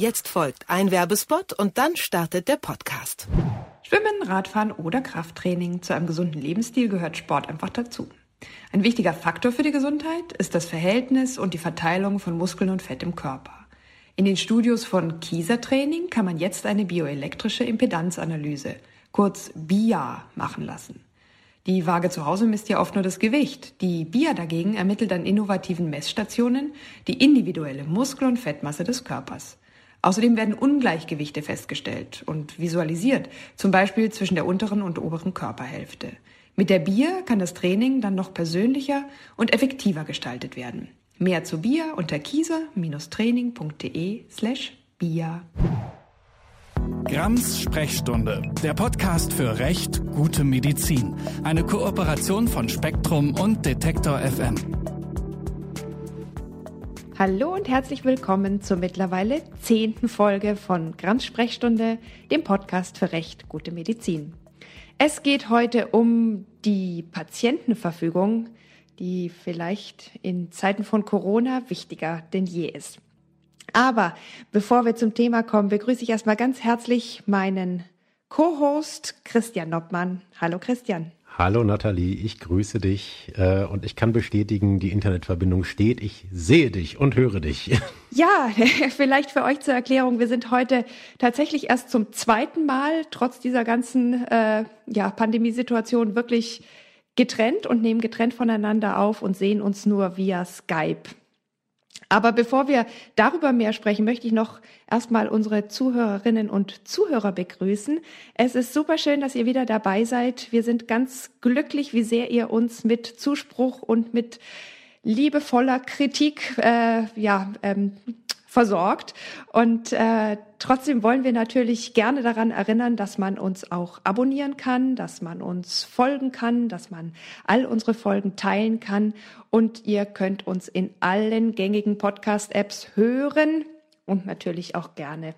Jetzt folgt ein Werbespot und dann startet der Podcast. Schwimmen, Radfahren oder Krafttraining. Zu einem gesunden Lebensstil gehört Sport einfach dazu. Ein wichtiger Faktor für die Gesundheit ist das Verhältnis und die Verteilung von Muskeln und Fett im Körper. In den Studios von Kieser Training kann man jetzt eine bioelektrische Impedanzanalyse, kurz BIA, machen lassen. Die Waage zu Hause misst ja oft nur das Gewicht. Die BIA dagegen ermittelt an innovativen Messstationen die individuelle Muskel- und Fettmasse des Körpers. Außerdem werden Ungleichgewichte festgestellt und visualisiert, zum Beispiel zwischen der unteren und oberen Körperhälfte. Mit der BIA kann das Training dann noch persönlicher und effektiver gestaltet werden. Mehr zu BIA unter kieser-training.de slash BIA. Grams Sprechstunde, der Podcast für Recht, gute Medizin. Eine Kooperation von Spektrum und Detektor FM. Hallo und herzlich willkommen zur mittlerweile zehnten Folge von Grams Sprechstunde, dem Podcast für Recht, gute Medizin. Es geht heute um die Patientenverfügung, die vielleicht in Zeiten von Corona wichtiger denn je ist. Aber bevor wir zum Thema kommen, begrüße ich erstmal ganz herzlich meinen Co-Host Christian Noppmann. Hallo Christian. Hallo Nathalie, ich grüße dich äh, und ich kann bestätigen, die Internetverbindung steht. Ich sehe dich und höre dich. Ja, vielleicht für euch zur Erklärung. Wir sind heute tatsächlich erst zum zweiten Mal, trotz dieser ganzen äh, ja, Pandemiesituation, wirklich getrennt und nehmen getrennt voneinander auf und sehen uns nur via Skype. Aber bevor wir darüber mehr sprechen, möchte ich noch erstmal unsere Zuhörerinnen und Zuhörer begrüßen. Es ist super schön, dass ihr wieder dabei seid. Wir sind ganz glücklich, wie sehr ihr uns mit Zuspruch und mit liebevoller Kritik äh, ja, ähm, versorgt. Und äh, trotzdem wollen wir natürlich gerne daran erinnern, dass man uns auch abonnieren kann, dass man uns folgen kann, dass man all unsere Folgen teilen kann. Und ihr könnt uns in allen gängigen Podcast-Apps hören und natürlich auch gerne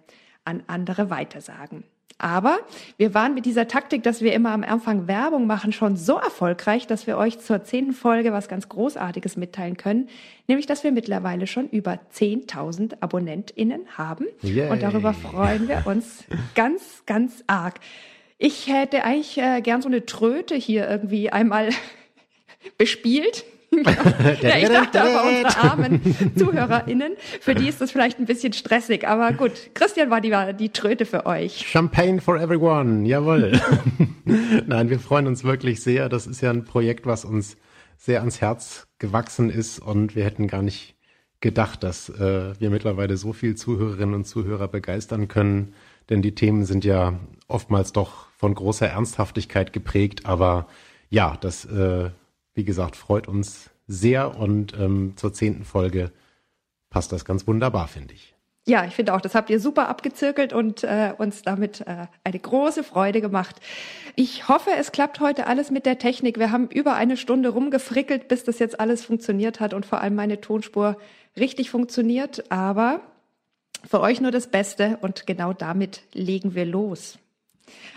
an andere weitersagen. Aber wir waren mit dieser Taktik, dass wir immer am Anfang Werbung machen, schon so erfolgreich, dass wir euch zur zehnten Folge was ganz Großartiges mitteilen können. Nämlich, dass wir mittlerweile schon über 10.000 AbonnentInnen haben. Yay. Und darüber freuen wir uns ganz, ganz arg. Ich hätte eigentlich äh, gern so eine Tröte hier irgendwie einmal bespielt. ja, ich dachte aber unsere armen ZuhörerInnen, für die ist das vielleicht ein bisschen stressig, aber gut. Christian war die, die Tröte für euch. Champagne for everyone, jawohl. Nein, wir freuen uns wirklich sehr. Das ist ja ein Projekt, was uns sehr ans Herz gewachsen ist und wir hätten gar nicht gedacht, dass äh, wir mittlerweile so viel Zuhörerinnen und Zuhörer begeistern können, denn die Themen sind ja oftmals doch von großer Ernsthaftigkeit geprägt, aber ja, das äh, wie gesagt, freut uns sehr und ähm, zur zehnten Folge passt das ganz wunderbar, finde ich. Ja, ich finde auch, das habt ihr super abgezirkelt und äh, uns damit äh, eine große Freude gemacht. Ich hoffe, es klappt heute alles mit der Technik. Wir haben über eine Stunde rumgefrickelt, bis das jetzt alles funktioniert hat und vor allem meine Tonspur richtig funktioniert. Aber für euch nur das Beste und genau damit legen wir los.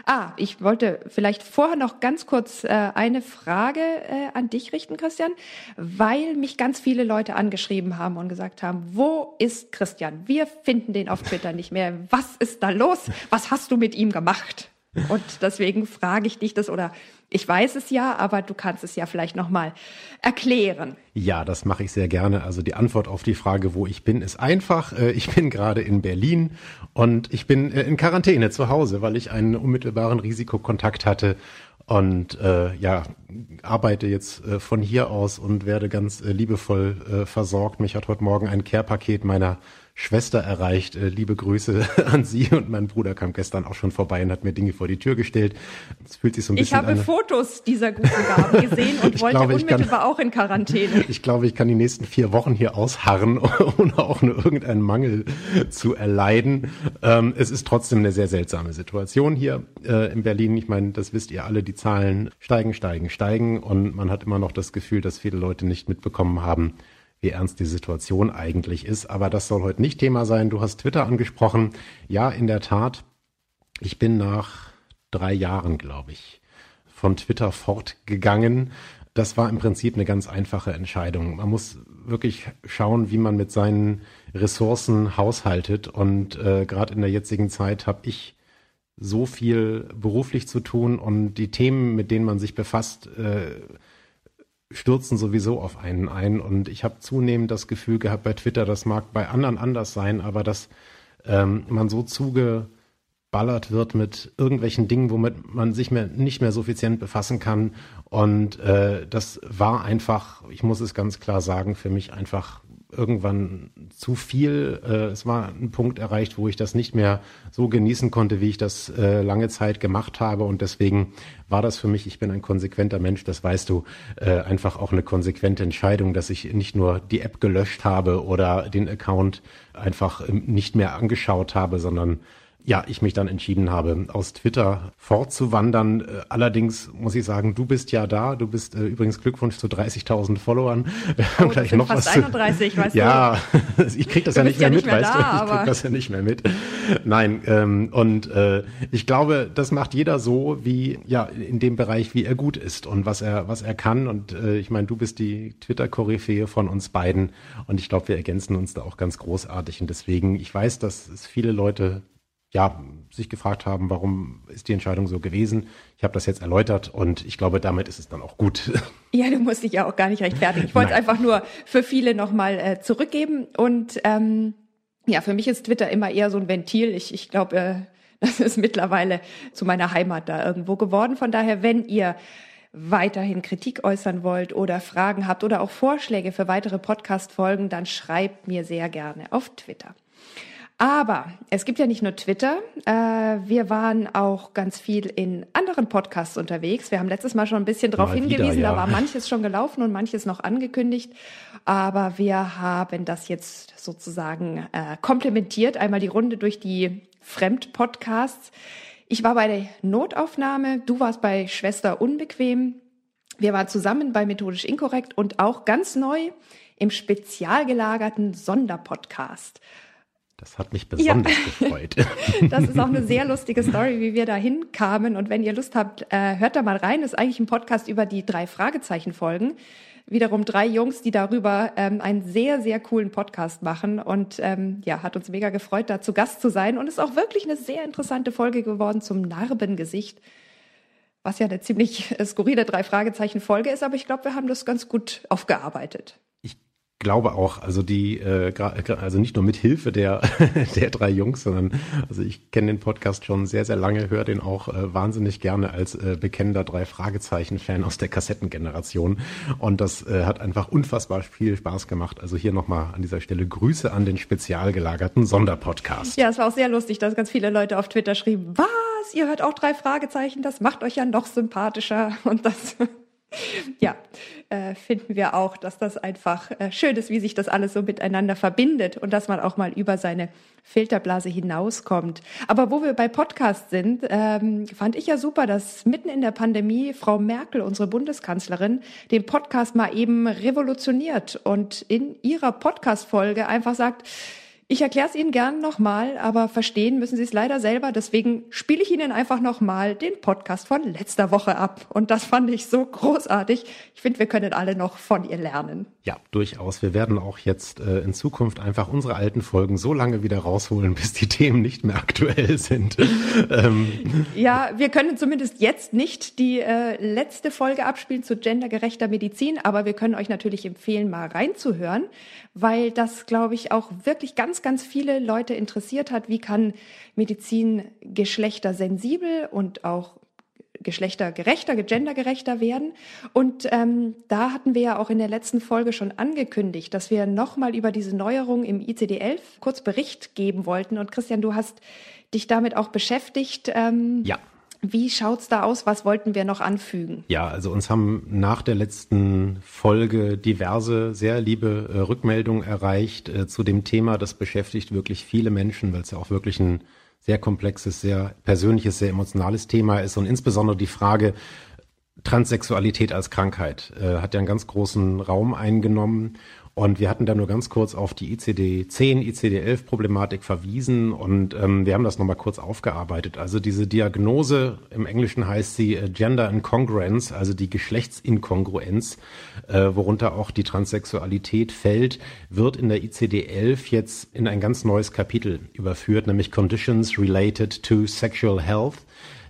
Ah, ich wollte vielleicht vorher noch ganz kurz äh, eine Frage äh, an dich richten, Christian, weil mich ganz viele Leute angeschrieben haben und gesagt haben, wo ist Christian? Wir finden den auf Twitter nicht mehr. Was ist da los? Was hast du mit ihm gemacht? Und deswegen frage ich dich das oder ich weiß es ja, aber du kannst es ja vielleicht nochmal erklären. Ja, das mache ich sehr gerne. Also die Antwort auf die Frage, wo ich bin, ist einfach. Äh, ich bin gerade in Berlin und ich bin äh, in Quarantäne zu Hause, weil ich einen unmittelbaren Risikokontakt hatte und äh, ja, arbeite jetzt äh, von hier aus und werde ganz äh, liebevoll versorgt. Mich hat heute Morgen ein Care-Paket meiner Schwester erreicht. Äh, liebe Grüße an Sie und mein Bruder kam gestern auch schon vorbei und hat mir Dinge vor die Tür gestellt. Es fühlt sich so ein bisschen Ich habe an, Fotos dieser guten Gaben gesehen und wollte glaube, unmittelbar kann, auch in Quarantäne. Ich glaube, ich kann die nächsten vier Wochen hier ausharren, ohne auch nur irgendeinen Mangel zu erleiden. Ähm, es ist trotzdem eine sehr seltsame Situation hier äh, in Berlin. Ich meine, das wisst ihr alle, die Zahlen steigen, steigen, steigen und man hat immer noch das Gefühl, dass viele Leute nicht mitbekommen haben, wie ernst die Situation eigentlich ist. Aber das soll heute nicht Thema sein. Du hast Twitter angesprochen. Ja, in der Tat. Ich bin nach drei Jahren, glaube ich, von Twitter fortgegangen. Das war im Prinzip eine ganz einfache Entscheidung. Man muss wirklich schauen, wie man mit seinen Ressourcen haushaltet. Und äh, gerade in der jetzigen Zeit habe ich so viel beruflich zu tun und die Themen, mit denen man sich befasst, äh, stürzen sowieso auf einen ein. Und ich habe zunehmend das Gefühl gehabt bei Twitter, das mag bei anderen anders sein, aber dass ähm, man so zugeballert wird mit irgendwelchen Dingen, womit man sich mehr, nicht mehr suffizient befassen kann. Und äh, das war einfach, ich muss es ganz klar sagen, für mich einfach irgendwann zu viel. Äh, es war ein Punkt erreicht, wo ich das nicht mehr so genießen konnte, wie ich das äh, lange Zeit gemacht habe. Und deswegen war das für mich, ich bin ein konsequenter Mensch, das weißt du, äh, einfach auch eine konsequente Entscheidung, dass ich nicht nur die App gelöscht habe oder den Account einfach ähm, nicht mehr angeschaut habe, sondern ja, ich mich dann entschieden habe, aus Twitter fortzuwandern. Äh, allerdings muss ich sagen, du bist ja da. Du bist äh, übrigens Glückwunsch zu 30.000 Followern. Oh, gleich noch fast was 31, weißt ja, du? Ja, ich krieg das du ja nicht mehr ja mit, mehr weißt da, du. Ich krieg das ja nicht mehr mit. Nein, ähm, und äh, ich glaube, das macht jeder so, wie ja in dem Bereich, wie er gut ist und was er was er kann. Und äh, ich meine, du bist die Twitter-Koryphäe von uns beiden und ich glaube, wir ergänzen uns da auch ganz großartig. Und deswegen, ich weiß, dass es viele Leute ja, sich gefragt haben, warum ist die Entscheidung so gewesen. Ich habe das jetzt erläutert und ich glaube, damit ist es dann auch gut. Ja, du musst dich ja auch gar nicht rechtfertigen. Ich wollte es einfach nur für viele nochmal äh, zurückgeben. Und ähm, ja, für mich ist Twitter immer eher so ein Ventil. Ich, ich glaube, äh, das ist mittlerweile zu meiner Heimat da irgendwo geworden. Von daher, wenn ihr weiterhin Kritik äußern wollt oder Fragen habt oder auch Vorschläge für weitere Podcast-Folgen, dann schreibt mir sehr gerne auf Twitter. Aber es gibt ja nicht nur Twitter. Äh, wir waren auch ganz viel in anderen Podcasts unterwegs. Wir haben letztes Mal schon ein bisschen darauf hingewiesen. ja. Da war manches schon gelaufen und manches noch angekündigt. Aber wir haben das jetzt sozusagen äh, komplementiert. Einmal die Runde durch die Fremdpodcasts. Ich war bei der Notaufnahme. Du warst bei Schwester Unbequem. Wir waren zusammen bei Methodisch Inkorrekt und auch ganz neu im spezial gelagerten Sonderpodcast. Das hat mich besonders ja. gefreut. Das ist auch eine sehr lustige Story, wie wir da hinkamen. Und wenn ihr Lust habt, äh, hört da mal rein. Das ist eigentlich ein Podcast über die drei Fragezeichen-Folgen. Wiederum drei Jungs, die darüber ähm, einen sehr, sehr coolen Podcast machen. Und ähm, ja, hat uns mega gefreut, da zu Gast zu sein. Und ist auch wirklich eine sehr interessante Folge geworden zum Narbengesicht. Was ja eine ziemlich skurrile drei Fragezeichen-Folge ist, aber ich glaube, wir haben das ganz gut aufgearbeitet glaube auch, also die, äh, also nicht nur mit Hilfe der, der drei Jungs, sondern also ich kenne den Podcast schon sehr, sehr lange, höre den auch äh, wahnsinnig gerne als äh, bekennender drei Fragezeichen-Fan aus der Kassettengeneration. Und das äh, hat einfach unfassbar viel Spaß gemacht. Also hier nochmal an dieser Stelle Grüße an den spezial gelagerten Sonderpodcast. Ja, es war auch sehr lustig, dass ganz viele Leute auf Twitter schrieben, was, ihr hört auch drei Fragezeichen, das macht euch ja noch sympathischer. Und das ja, äh, finden wir auch, dass das einfach äh, schön ist, wie sich das alles so miteinander verbindet und dass man auch mal über seine Filterblase hinauskommt. Aber wo wir bei Podcast sind, ähm, fand ich ja super, dass mitten in der Pandemie Frau Merkel, unsere Bundeskanzlerin, den Podcast mal eben revolutioniert und in ihrer Podcast-Folge einfach sagt, ich erkläre es Ihnen gern nochmal, aber verstehen müssen Sie es leider selber. Deswegen spiele ich Ihnen einfach nochmal den Podcast von letzter Woche ab. Und das fand ich so großartig. Ich finde, wir können alle noch von ihr lernen. Ja, durchaus. Wir werden auch jetzt äh, in Zukunft einfach unsere alten Folgen so lange wieder rausholen, bis die Themen nicht mehr aktuell sind. ähm. Ja, wir können zumindest jetzt nicht die äh, letzte Folge abspielen zu gendergerechter Medizin, aber wir können euch natürlich empfehlen, mal reinzuhören, weil das, glaube ich, auch wirklich ganz ganz, viele Leute interessiert hat, wie kann Medizin geschlechtersensibel und auch geschlechtergerechter, gendergerechter werden. Und ähm, da hatten wir ja auch in der letzten Folge schon angekündigt, dass wir nochmal über diese Neuerung im ICD-11 kurz Bericht geben wollten. Und Christian, du hast dich damit auch beschäftigt. Ähm, ja. Wie schaut's da aus? Was wollten wir noch anfügen? Ja, also uns haben nach der letzten Folge diverse sehr liebe äh, Rückmeldungen erreicht äh, zu dem Thema. Das beschäftigt wirklich viele Menschen, weil es ja auch wirklich ein sehr komplexes, sehr persönliches, sehr emotionales Thema ist und insbesondere die Frage, Transsexualität als Krankheit äh, hat ja einen ganz großen Raum eingenommen Und wir hatten da nur ganz kurz auf die ICD-10, ICD-11-Problematik verwiesen und ähm, wir haben das nochmal kurz aufgearbeitet. Also diese Diagnose, im Englischen heißt sie äh, Gender Incongruence, also die Geschlechtsinkongruenz, äh, worunter auch die Transsexualität fällt, wird in der ICD-11 jetzt in ein ganz neues Kapitel überführt, nämlich Conditions Related to Sexual Health.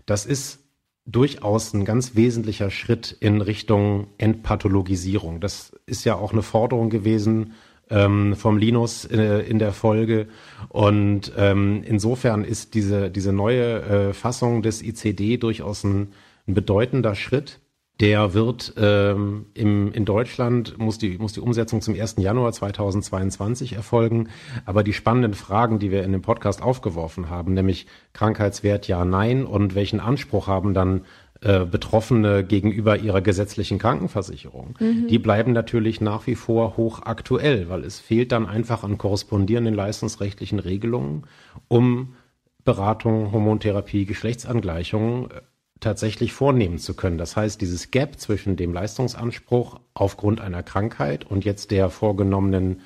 Das ist durchaus ein ganz wesentlicher Schritt in Richtung Entpathologisierung. Das ist ja auch eine Forderung gewesen ähm, vom Linus äh, in der Folge. Und ähm, insofern ist diese, diese neue äh, Fassung des ICD durchaus ein, ein bedeutender Schritt. Der wird ähm, im, in Deutschland, muss die, muss die Umsetzung zum 1. Januar 2022 erfolgen. Aber die spannenden Fragen, die wir in dem Podcast aufgeworfen haben, nämlich Krankheitswert ja, nein und welchen Anspruch haben dann äh, Betroffene gegenüber ihrer gesetzlichen Krankenversicherung, mhm. die bleiben natürlich nach wie vor hochaktuell, weil es fehlt dann einfach an korrespondierenden leistungsrechtlichen Regelungen, um Beratung, Hormontherapie, Geschlechtsangleichungen äh, tatsächlich vornehmen zu können. Das heißt, dieses Gap zwischen dem Leistungsanspruch aufgrund einer Krankheit und jetzt der vorgenommenen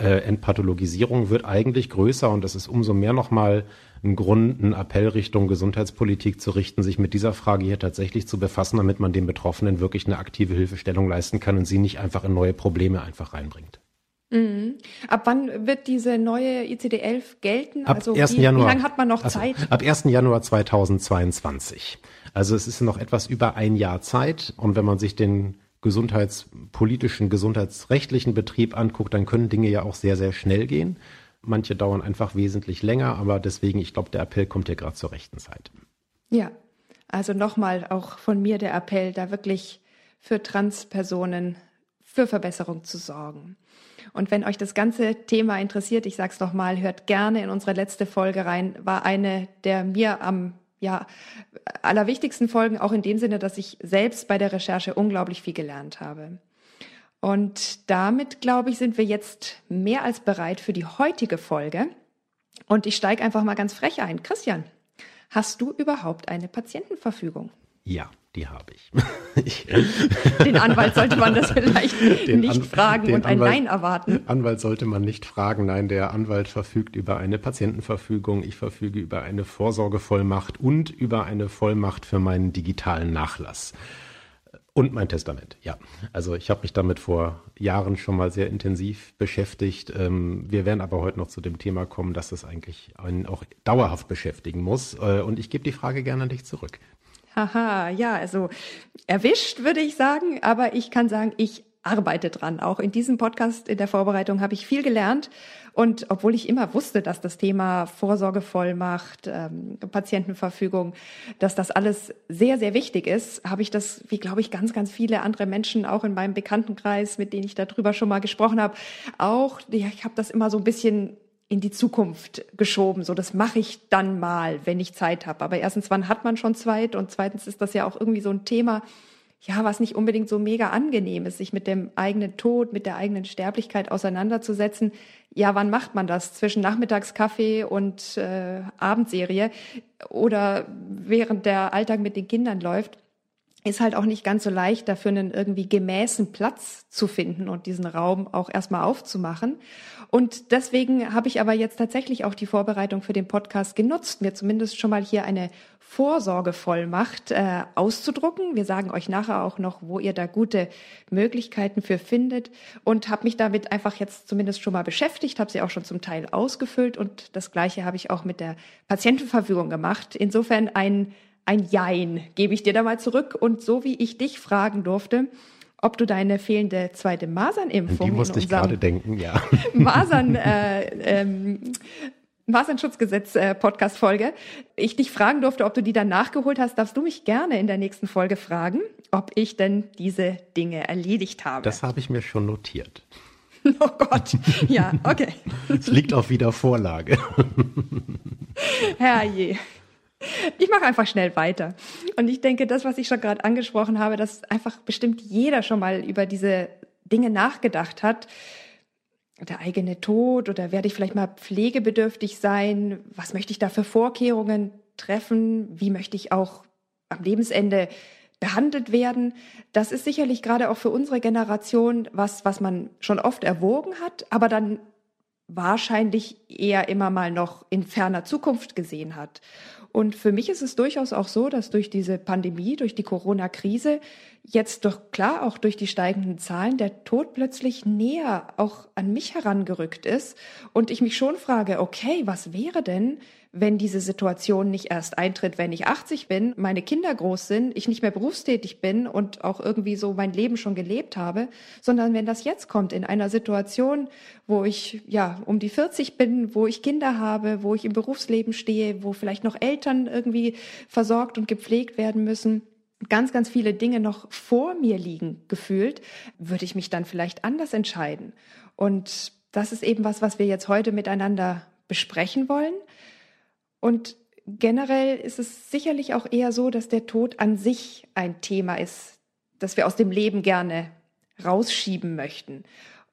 äh, Entpathologisierung wird eigentlich größer und das ist umso mehr nochmal ein Grund, einen Appell Richtung Gesundheitspolitik zu richten, sich mit dieser Frage hier tatsächlich zu befassen, damit man den Betroffenen wirklich eine aktive Hilfestellung leisten kann und sie nicht einfach in neue Probleme einfach reinbringt. Mhm. Ab wann wird diese neue ICD-11 gelten? Ab also 1. wie, Januar, wie lange hat man noch also, Zeit? Ab 1. Januar 2022. Also es ist noch etwas über ein Jahr Zeit. Und wenn man sich den gesundheitspolitischen, gesundheitsrechtlichen Betrieb anguckt, dann können Dinge ja auch sehr, sehr schnell gehen. Manche dauern einfach wesentlich länger, aber deswegen, ich glaube, der Appell kommt ja gerade zur rechten Zeit. Ja, also nochmal auch von mir der Appell, da wirklich für Transpersonen für Verbesserung zu sorgen. Und wenn euch das ganze Thema interessiert, ich sage es nochmal, hört gerne in unsere letzte Folge rein, war eine der mir am ja, allerwichtigsten Folgen, auch in dem Sinne, dass ich selbst bei der Recherche unglaublich viel gelernt habe. Und damit, glaube ich, sind wir jetzt mehr als bereit für die heutige Folge. Und ich steige einfach mal ganz frech ein. Christian, hast du überhaupt eine Patientenverfügung? Ja, die habe ich. ich. Den Anwalt sollte man das vielleicht den nicht An fragen und ein Anwalt, Nein erwarten. Anwalt sollte man nicht fragen. Nein, der Anwalt verfügt über eine Patientenverfügung. Ich verfüge über eine Vorsorgevollmacht und über eine Vollmacht für meinen digitalen Nachlass. Und mein Testament, ja. Also ich habe mich damit vor Jahren schon mal sehr intensiv beschäftigt. Ähm, wir werden aber heute noch zu dem Thema kommen, dass das eigentlich einen auch dauerhaft beschäftigen muss. Äh, und ich gebe die Frage gerne an dich zurück. Haha, ja, also erwischt würde ich sagen, aber ich kann sagen, ich arbeite dran. Auch in diesem Podcast in der Vorbereitung habe ich viel gelernt. Und obwohl ich immer wusste, dass das Thema Vorsorgevollmacht, ähm, Patientenverfügung, dass das alles sehr, sehr wichtig ist, habe ich das, wie glaube ich, ganz, ganz viele andere Menschen auch in meinem Bekanntenkreis, mit denen ich darüber schon mal gesprochen habe, auch, ja, ich habe das immer so ein bisschen in die Zukunft geschoben. So, das mache ich dann mal, wenn ich Zeit habe. Aber erstens, wann hat man schon Zeit? Und zweitens ist das ja auch irgendwie so ein Thema, ja, was nicht unbedingt so mega angenehm ist, sich mit dem eigenen Tod, mit der eigenen Sterblichkeit auseinanderzusetzen. Ja, wann macht man das? Zwischen Nachmittagskaffee und äh, Abendserie oder während der Alltag mit den Kindern läuft? ist halt auch nicht ganz so leicht, dafür einen irgendwie gemäßen Platz zu finden und diesen Raum auch erstmal aufzumachen. Und deswegen habe ich aber jetzt tatsächlich auch die Vorbereitung für den Podcast genutzt, mir zumindest schon mal hier eine Vorsorgevollmacht äh, auszudrucken. Wir sagen euch nachher auch noch, wo ihr da gute Möglichkeiten für findet und habe mich damit einfach jetzt zumindest schon mal beschäftigt, habe sie auch schon zum Teil ausgefüllt und das gleiche habe ich auch mit der Patientenverfügung gemacht. Insofern ein ein Jein gebe ich dir da mal zurück. Und so wie ich dich fragen durfte, ob du deine fehlende zweite Masernimpfung die musste ich gerade denken, ja. Masern, äh, ähm, Masernschutzgesetz äh, ich dich fragen durfte, ob du die dann nachgeholt hast, darfst du mich gerne in der nächsten Folge fragen, ob ich denn diese Dinge erledigt habe. Das habe ich mir schon notiert. Oh Gott, ja, okay. Es liegt auf Wiedervorlage. Herrje. Ich mache einfach schnell weiter. Und ich denke, das, was ich schon gerade angesprochen habe, dass einfach bestimmt jeder schon mal über diese Dinge nachgedacht hat. Der eigene Tod oder werde ich vielleicht mal pflegebedürftig sein? Was möchte ich da für Vorkehrungen treffen? Wie möchte ich auch am Lebensende behandelt werden. Das ist sicherlich gerade auch für unsere Generation was, was man schon oft erwogen hat, aber dann wahrscheinlich eher immer mal noch in ferner Zukunft gesehen hat. Und für mich ist es durchaus auch so, dass durch diese Pandemie, durch die Corona-Krise, jetzt doch klar auch durch die steigenden Zahlen der Tod plötzlich näher auch an mich herangerückt ist und ich mich schon frage, okay, was wäre denn, wenn diese Situation nicht erst eintritt, wenn ich 80 bin, meine Kinder groß sind, ich nicht mehr berufstätig bin und auch irgendwie so mein Leben schon gelebt habe, sondern wenn das jetzt kommt in einer Situation, wo ich ja um die 40 bin, wo ich Kinder habe, wo ich im Berufsleben stehe, wo vielleicht noch Eltern irgendwie versorgt und gepflegt werden müssen, ganz, ganz viele Dinge noch vor mir liegen, gefühlt, würde ich mich dann vielleicht anders entscheiden. Und das ist eben was, was wir jetzt heute miteinander besprechen wollen. Und generell ist es sicherlich auch eher so, dass der Tod an sich ein Thema ist, das wir aus dem Leben gerne rausschieben möchten.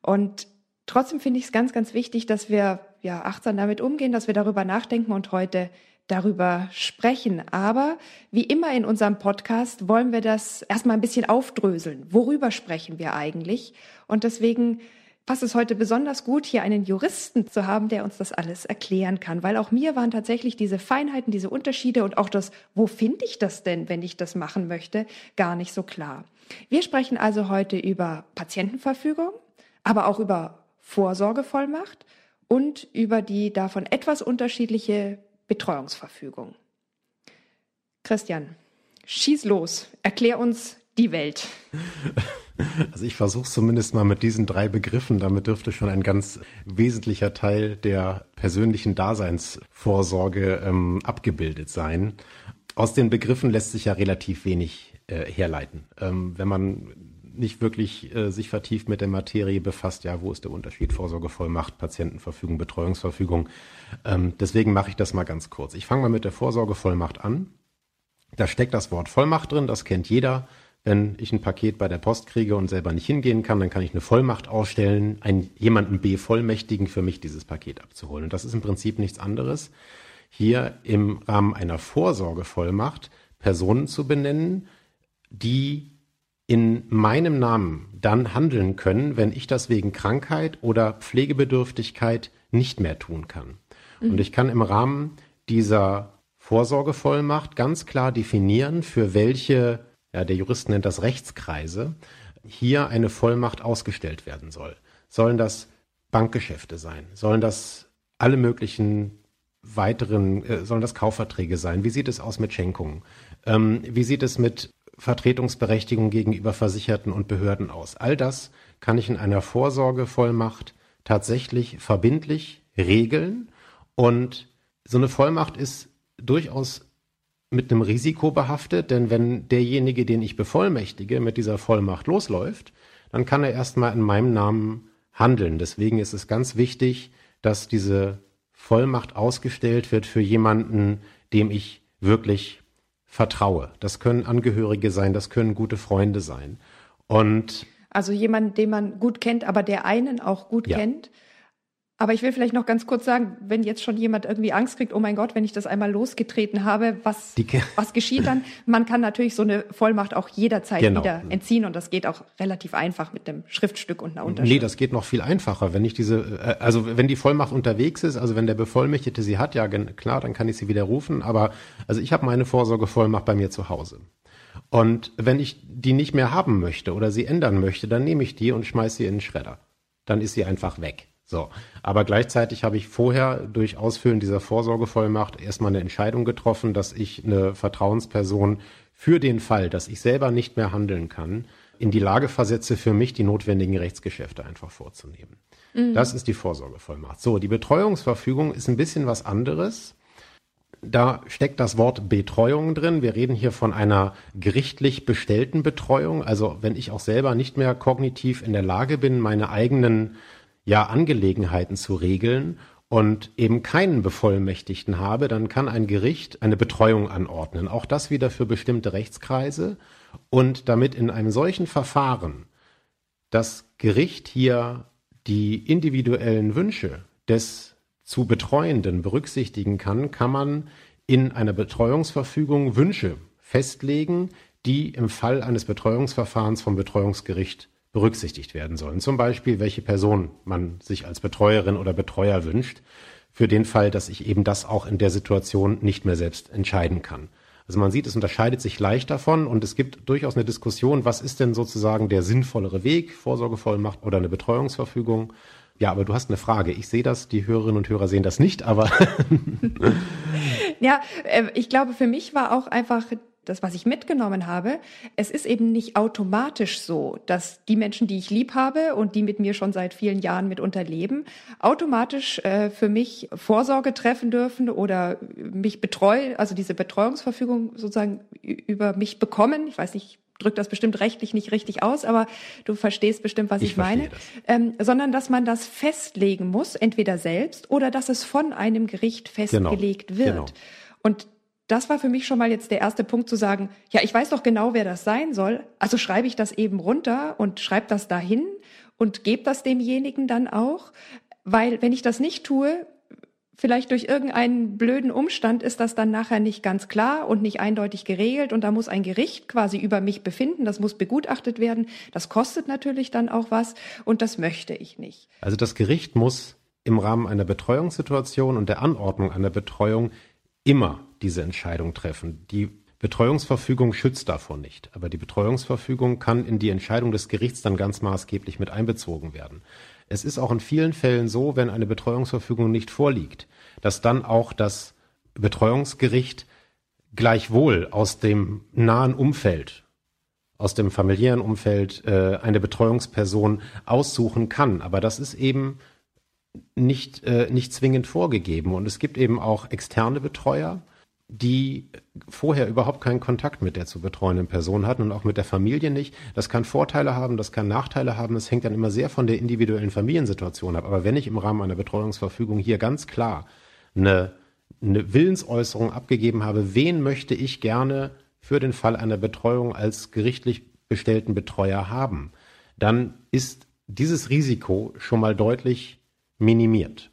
Und trotzdem finde ich es ganz, ganz wichtig, dass wir ja achtsam damit umgehen, dass wir darüber nachdenken und heute darüber sprechen. Aber wie immer in unserem Podcast wollen wir das erstmal ein bisschen aufdröseln. Worüber sprechen wir eigentlich? Und deswegen passt es heute besonders gut, hier einen Juristen zu haben, der uns das alles erklären kann, weil auch mir waren tatsächlich diese Feinheiten, diese Unterschiede und auch das, wo finde ich das denn, wenn ich das machen möchte, gar nicht so klar. Wir sprechen also heute über Patientenverfügung, aber auch über Vorsorgevollmacht und über die davon etwas unterschiedliche Betreuungsverfügung. Christian, schieß los, erklär uns die Welt. Also ich versuche zumindest mal mit diesen drei Begriffen, damit dürfte schon ein ganz wesentlicher Teil der persönlichen Daseinsvorsorge ähm, abgebildet sein. Aus den Begriffen lässt sich ja relativ wenig äh, herleiten. Ähm, wenn man nicht wirklich äh, sich vertieft mit der Materie befasst, ja, wo ist der Unterschied? Vorsorgevollmacht, Patientenverfügung, Betreuungsverfügung. Ähm, deswegen mache ich das mal ganz kurz. Ich fange mal mit der Vorsorgevollmacht an. Da steckt das Wort Vollmacht drin, das kennt jeder. Wenn ich ein Paket bei der Post kriege und selber nicht hingehen kann, dann kann ich eine Vollmacht ausstellen, einen, jemanden bevollmächtigen, für mich dieses Paket abzuholen. Und das ist im Prinzip nichts anderes. Hier im Rahmen einer Vorsorgevollmacht Personen zu benennen, die in meinem Namen dann handeln können, wenn ich das wegen Krankheit oder Pflegebedürftigkeit nicht mehr tun kann. Mhm. Und ich kann im Rahmen dieser Vorsorgevollmacht ganz klar definieren, für welche ja, der Jurist nennt das Rechtskreise, hier eine Vollmacht ausgestellt werden soll. Sollen das Bankgeschäfte sein? Sollen das alle möglichen weiteren, äh, sollen das Kaufverträge sein? Wie sieht es aus mit Schenkungen? Ähm, wie sieht es mit Vertretungsberechtigung gegenüber Versicherten und Behörden aus? All das kann ich in einer Vorsorgevollmacht tatsächlich verbindlich regeln und so eine Vollmacht ist durchaus mit einem Risiko behaftet, denn wenn derjenige, den ich bevollmächtige, mit dieser Vollmacht losläuft, dann kann er erstmal in meinem Namen handeln. Deswegen ist es ganz wichtig, dass diese Vollmacht ausgestellt wird für jemanden, dem ich wirklich vertraue. Das können Angehörige sein, das können gute Freunde sein. Und also jemanden, den man gut kennt, aber der einen auch gut ja. kennt. Aber ich will vielleicht noch ganz kurz sagen, wenn jetzt schon jemand irgendwie Angst kriegt, oh mein Gott, wenn ich das einmal losgetreten habe, was, was geschieht dann? Man kann natürlich so eine Vollmacht auch jederzeit genau. wieder entziehen und das geht auch relativ einfach mit dem Schriftstück und einer Unterschrift. Nee, das geht noch viel einfacher. Wenn ich diese, äh, also wenn die Vollmacht unterwegs ist, also wenn der Bevollmächtigte sie hat, ja klar, dann kann ich sie widerrufen. Aber also ich habe meine Vorsorgevollmacht bei mir zu Hause. Und wenn ich die nicht mehr haben möchte oder sie ändern möchte, dann nehme ich die und schmeiße sie in den Schredder. Dann ist sie einfach weg. So, aber gleichzeitig habe ich vorher durch Ausfüllen dieser Vorsorgevollmacht erstmal eine Entscheidung getroffen, dass ich eine Vertrauensperson für den Fall, dass ich selber nicht mehr handeln kann, in die Lage versetze, für mich die notwendigen Rechtsgeschäfte einfach vorzunehmen. Mhm. Das ist die Vorsorgevollmacht. So, die Betreuungsverfügung ist ein bisschen was anderes. Da steckt das Wort Betreuung drin. Wir reden hier von einer gerichtlich bestellten Betreuung. Also wenn ich auch selber nicht mehr kognitiv in der Lage bin, meine eigenen ja Angelegenheiten zu regeln und eben keinen Bevollmächtigten habe, dann kann ein Gericht eine Betreuung anordnen. Auch das wieder für bestimmte Rechtskreise. Und damit in einem solchen Verfahren das Gericht hier die individuellen Wünsche des zu Betreuenden berücksichtigen kann, kann man in einer Betreuungsverfügung Wünsche festlegen, die im Fall eines Betreuungsverfahrens vom Betreuungsgericht berücksichtigt werden sollen. Zum Beispiel, welche Person man sich als Betreuerin oder Betreuer wünscht, für den Fall, dass ich eben das auch in der Situation nicht mehr selbst entscheiden kann. Also man sieht, es unterscheidet sich leicht davon und es gibt durchaus eine Diskussion, was ist denn sozusagen der sinnvollere Weg, Vorsorgevollmacht oder eine Betreuungsverfügung. Ja, aber du hast eine Frage. Ich sehe das, die Hörerinnen und Hörer sehen das nicht, aber. ja, äh, ich glaube, für mich war auch einfach das, was ich mitgenommen habe, es ist eben nicht automatisch so, dass die Menschen, die ich lieb habe und die mit mir schon seit vielen Jahren mitunter leben, automatisch äh, für mich Vorsorge treffen dürfen oder mich betreuen, also diese Betreuungsverfügung sozusagen über mich bekommen. Ich weiß nicht, drückt das bestimmt rechtlich nicht richtig aus, aber du verstehst bestimmt, was ich, ich meine, ähm, sondern dass man das festlegen muss, entweder selbst oder dass es von einem Gericht genau, festgelegt genau, wird. Genau. Und das war für mich schon mal jetzt der erste Punkt zu sagen, ja, ich weiß doch genau, wer das sein soll, also schreibe ich das eben runter und schreibe das dahin und gebe das demjenigen dann auch, weil wenn ich das nicht tue, vielleicht durch irgendeinen blöden Umstand ist das dann nachher nicht ganz klar und nicht eindeutig geregelt. Und da muss ein Gericht quasi über mich befinden, das muss begutachtet werden, das kostet natürlich dann auch was. Und das möchte ich nicht. Also das Gericht muss im Rahmen einer Betreuungssituation und der Anordnung einer Betreuung immer diese Entscheidung treffen. Die Betreuungsverfügung schützt davor nicht, aber die Betreuungsverfügung kann in die Entscheidung des Gerichts dann ganz maßgeblich mit einbezogen werden. Es ist auch in vielen Fällen so, wenn eine Betreuungsverfügung nicht vorliegt, dass dann auch das Betreuungsgericht gleichwohl aus dem nahen Umfeld, aus dem familiären Umfeld äh, eine Betreuungsperson aussuchen kann. Aber das ist eben nicht, äh, nicht zwingend vorgegeben. Und es gibt eben auch externe Betreuer, die vorher überhaupt keinen Kontakt mit der zu betreuenden Person hatten und auch mit der Familie nicht. Das kann Vorteile haben, das kann Nachteile haben. Es hängt dann immer sehr von der individuellen Familiensituation ab. Aber wenn ich im Rahmen einer Betreuungsverfügung hier ganz klar eine, eine Willensäußerung abgegeben habe, wen möchte ich gerne für den Fall einer Betreuung als gerichtlich bestellten Betreuer haben, dann ist dieses Risiko schon mal deutlich minimiert.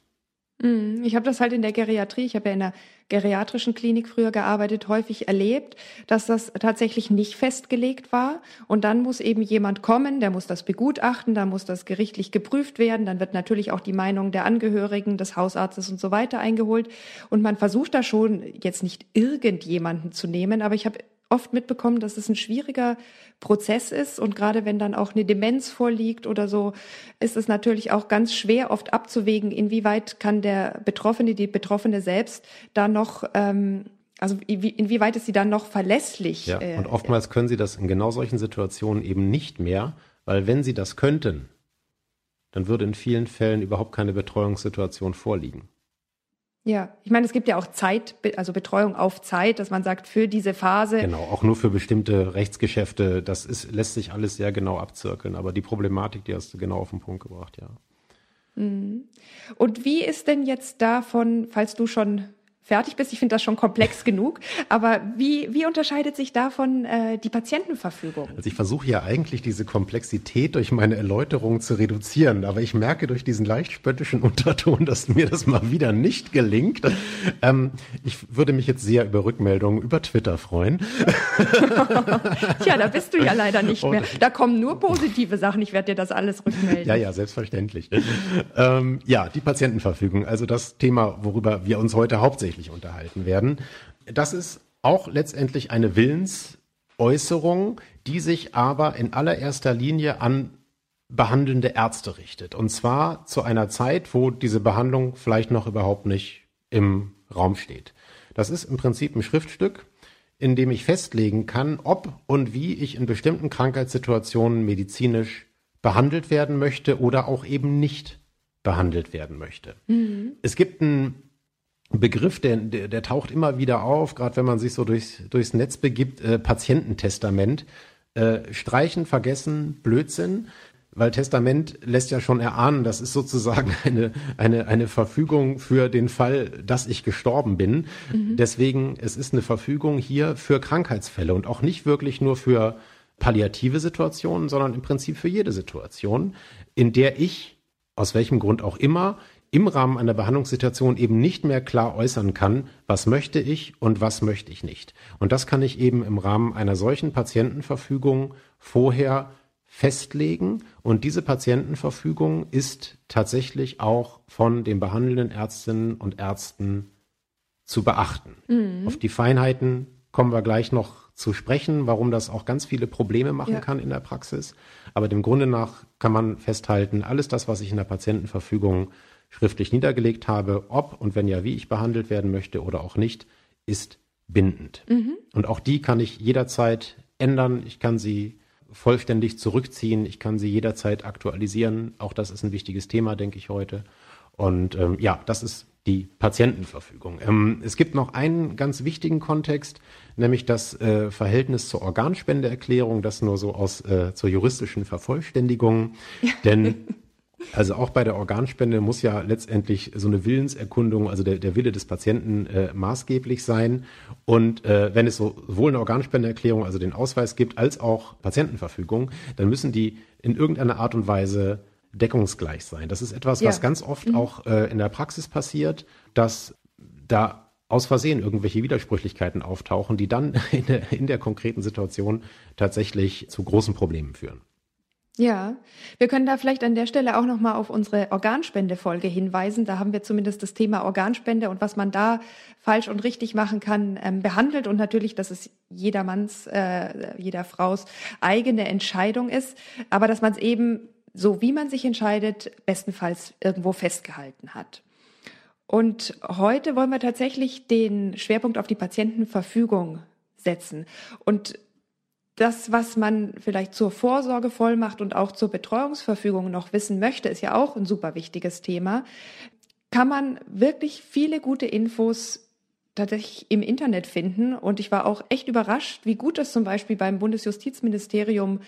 Mhm. Ich habe das halt in der Geriatrie, ich habe ja in der geriatrischen Klinik früher gearbeitet, häufig erlebt, dass das tatsächlich nicht festgelegt war. Und dann muss eben jemand kommen, der muss das begutachten, da muss das gerichtlich geprüft werden, dann wird natürlich auch die Meinung der Angehörigen, des Hausarztes und so weiter eingeholt. Und man versucht da schon jetzt nicht irgendjemanden zu nehmen, aber ich habe oft mitbekommen, dass es ein schwieriger Prozess ist und gerade wenn dann auch eine Demenz vorliegt oder so, ist es natürlich auch ganz schwer oft abzuwägen, inwieweit kann der Betroffene, die Betroffene selbst da noch ähm, also inwieweit ist sie dann noch verlässlich? Ja, äh, und oftmals können sie das in genau solchen Situationen eben nicht mehr, weil wenn sie das könnten, dann würde in vielen Fällen überhaupt keine Betreuungssituation vorliegen. Ja, ich meine, es gibt ja auch Zeit, also Betreuung auf Zeit, dass man sagt, für diese Phase. Genau, auch nur für bestimmte Rechtsgeschäfte. Das ist, lässt sich alles sehr genau abzirkeln. Aber die Problematik, die hast du genau auf den Punkt gebracht, ja. Mhm. Und wie ist denn jetzt davon, falls du schon fertig bist. Ich finde das schon komplex genug. Aber wie, wie unterscheidet sich davon äh, die Patientenverfügung? Also ich versuche ja eigentlich diese Komplexität durch meine Erläuterung zu reduzieren. Aber ich merke durch diesen leicht spöttischen Unterton, dass mir das mal wieder nicht gelingt. Ähm, ich würde mich jetzt sehr über Rückmeldungen über Twitter freuen. Tja, da bist du ja leider nicht mehr. Da kommen nur positive Sachen. Ich werde dir das alles rückmelden. Ja, ja, selbstverständlich. ähm, ja, die Patientenverfügung. Also das Thema, worüber wir uns heute hauptsächlich hauptsächlich unterhalten werden. Das ist auch letztendlich eine Willensäußerung, die sich aber in allererster Linie an behandelnde Ärzte richtet. Und zwar zu einer Zeit, wo diese Behandlung vielleicht noch überhaupt nicht im Raum steht. Das ist im Prinzip ein Schriftstück, in dem ich festlegen kann, ob und wie ich in bestimmten Krankheitssituationen medizinisch behandelt werden möchte oder auch eben nicht behandelt werden möchte. Mhm. Es gibt ein Begriff, der, der, der taucht immer wieder auf, gerade wenn man sich so durchs, durchs Netz begibt, äh, Patiententestament. Äh, streichen, vergessen, Blödsinn, weil Testament lässt ja schon erahnen, das ist sozusagen eine, eine, eine Verfügung für den Fall, dass ich gestorben bin. Mhm. Deswegen, es ist eine Verfügung hier für Krankheitsfälle und auch nicht wirklich nur für palliative Situationen, sondern im Prinzip für jede Situation, in der ich, aus welchem Grund auch immer, im Rahmen einer Behandlungssituation eben nicht mehr klar äußern kann, was möchte ich und was möchte ich nicht. Und das kann ich eben im Rahmen einer solchen Patientenverfügung vorher festlegen. Und diese Patientenverfügung ist tatsächlich auch von den behandelnden Ärztinnen und Ärzten zu beachten. Mhm. Auf die Feinheiten kommen wir gleich noch zu sprechen, warum das auch ganz viele Probleme machen ja. kann in der Praxis. Aber dem Grunde nach kann man festhalten, alles das, was ich in der Patientenverfügung schriftlich niedergelegt habe, ob und wenn ja, wie ich behandelt werden möchte oder auch nicht, ist bindend. Mhm. Und auch die kann ich jederzeit ändern. Ich kann sie vollständig zurückziehen. Ich kann sie jederzeit aktualisieren. Auch das ist ein wichtiges Thema, denke ich heute. Und ähm, ja, das ist die Patientenverfügung. Ähm, es gibt noch einen ganz wichtigen Kontext, nämlich das äh, Verhältnis zur Organspendeerklärung, das nur so aus äh, zur juristischen Vervollständigung. Denn also auch bei der Organspende muss ja letztendlich so eine Willenserkundung, also der, der Wille des Patienten äh, maßgeblich sein. Und äh, wenn es so, sowohl eine Organspendeerklärung, also den Ausweis gibt, als auch Patientenverfügung, dann müssen die in irgendeiner Art und Weise deckungsgleich sein. Das ist etwas, ja. was ganz oft mhm. auch äh, in der Praxis passiert, dass da aus Versehen irgendwelche Widersprüchlichkeiten auftauchen, die dann in der, in der konkreten Situation tatsächlich zu großen Problemen führen. Ja, wir können da vielleicht an der Stelle auch nochmal auf unsere Organspendefolge hinweisen. Da haben wir zumindest das Thema Organspende und was man da falsch und richtig machen kann, ähm, behandelt. Und natürlich, dass es jedermanns, äh, jeder Fraus eigene Entscheidung ist, aber dass man es eben so, wie man sich entscheidet, bestenfalls irgendwo festgehalten hat. Und heute wollen wir tatsächlich den Schwerpunkt auf die Patientenverfügung setzen. Und das, was man vielleicht zur Vorsorgevollmacht und auch zur Betreuungsverfügung noch wissen möchte, ist ja auch ein super wichtiges Thema. Kann man wirklich viele gute Infos tatsächlich im Internet finden. Und ich war auch echt überrascht, wie gut das zum Beispiel beim Bundesjustizministerium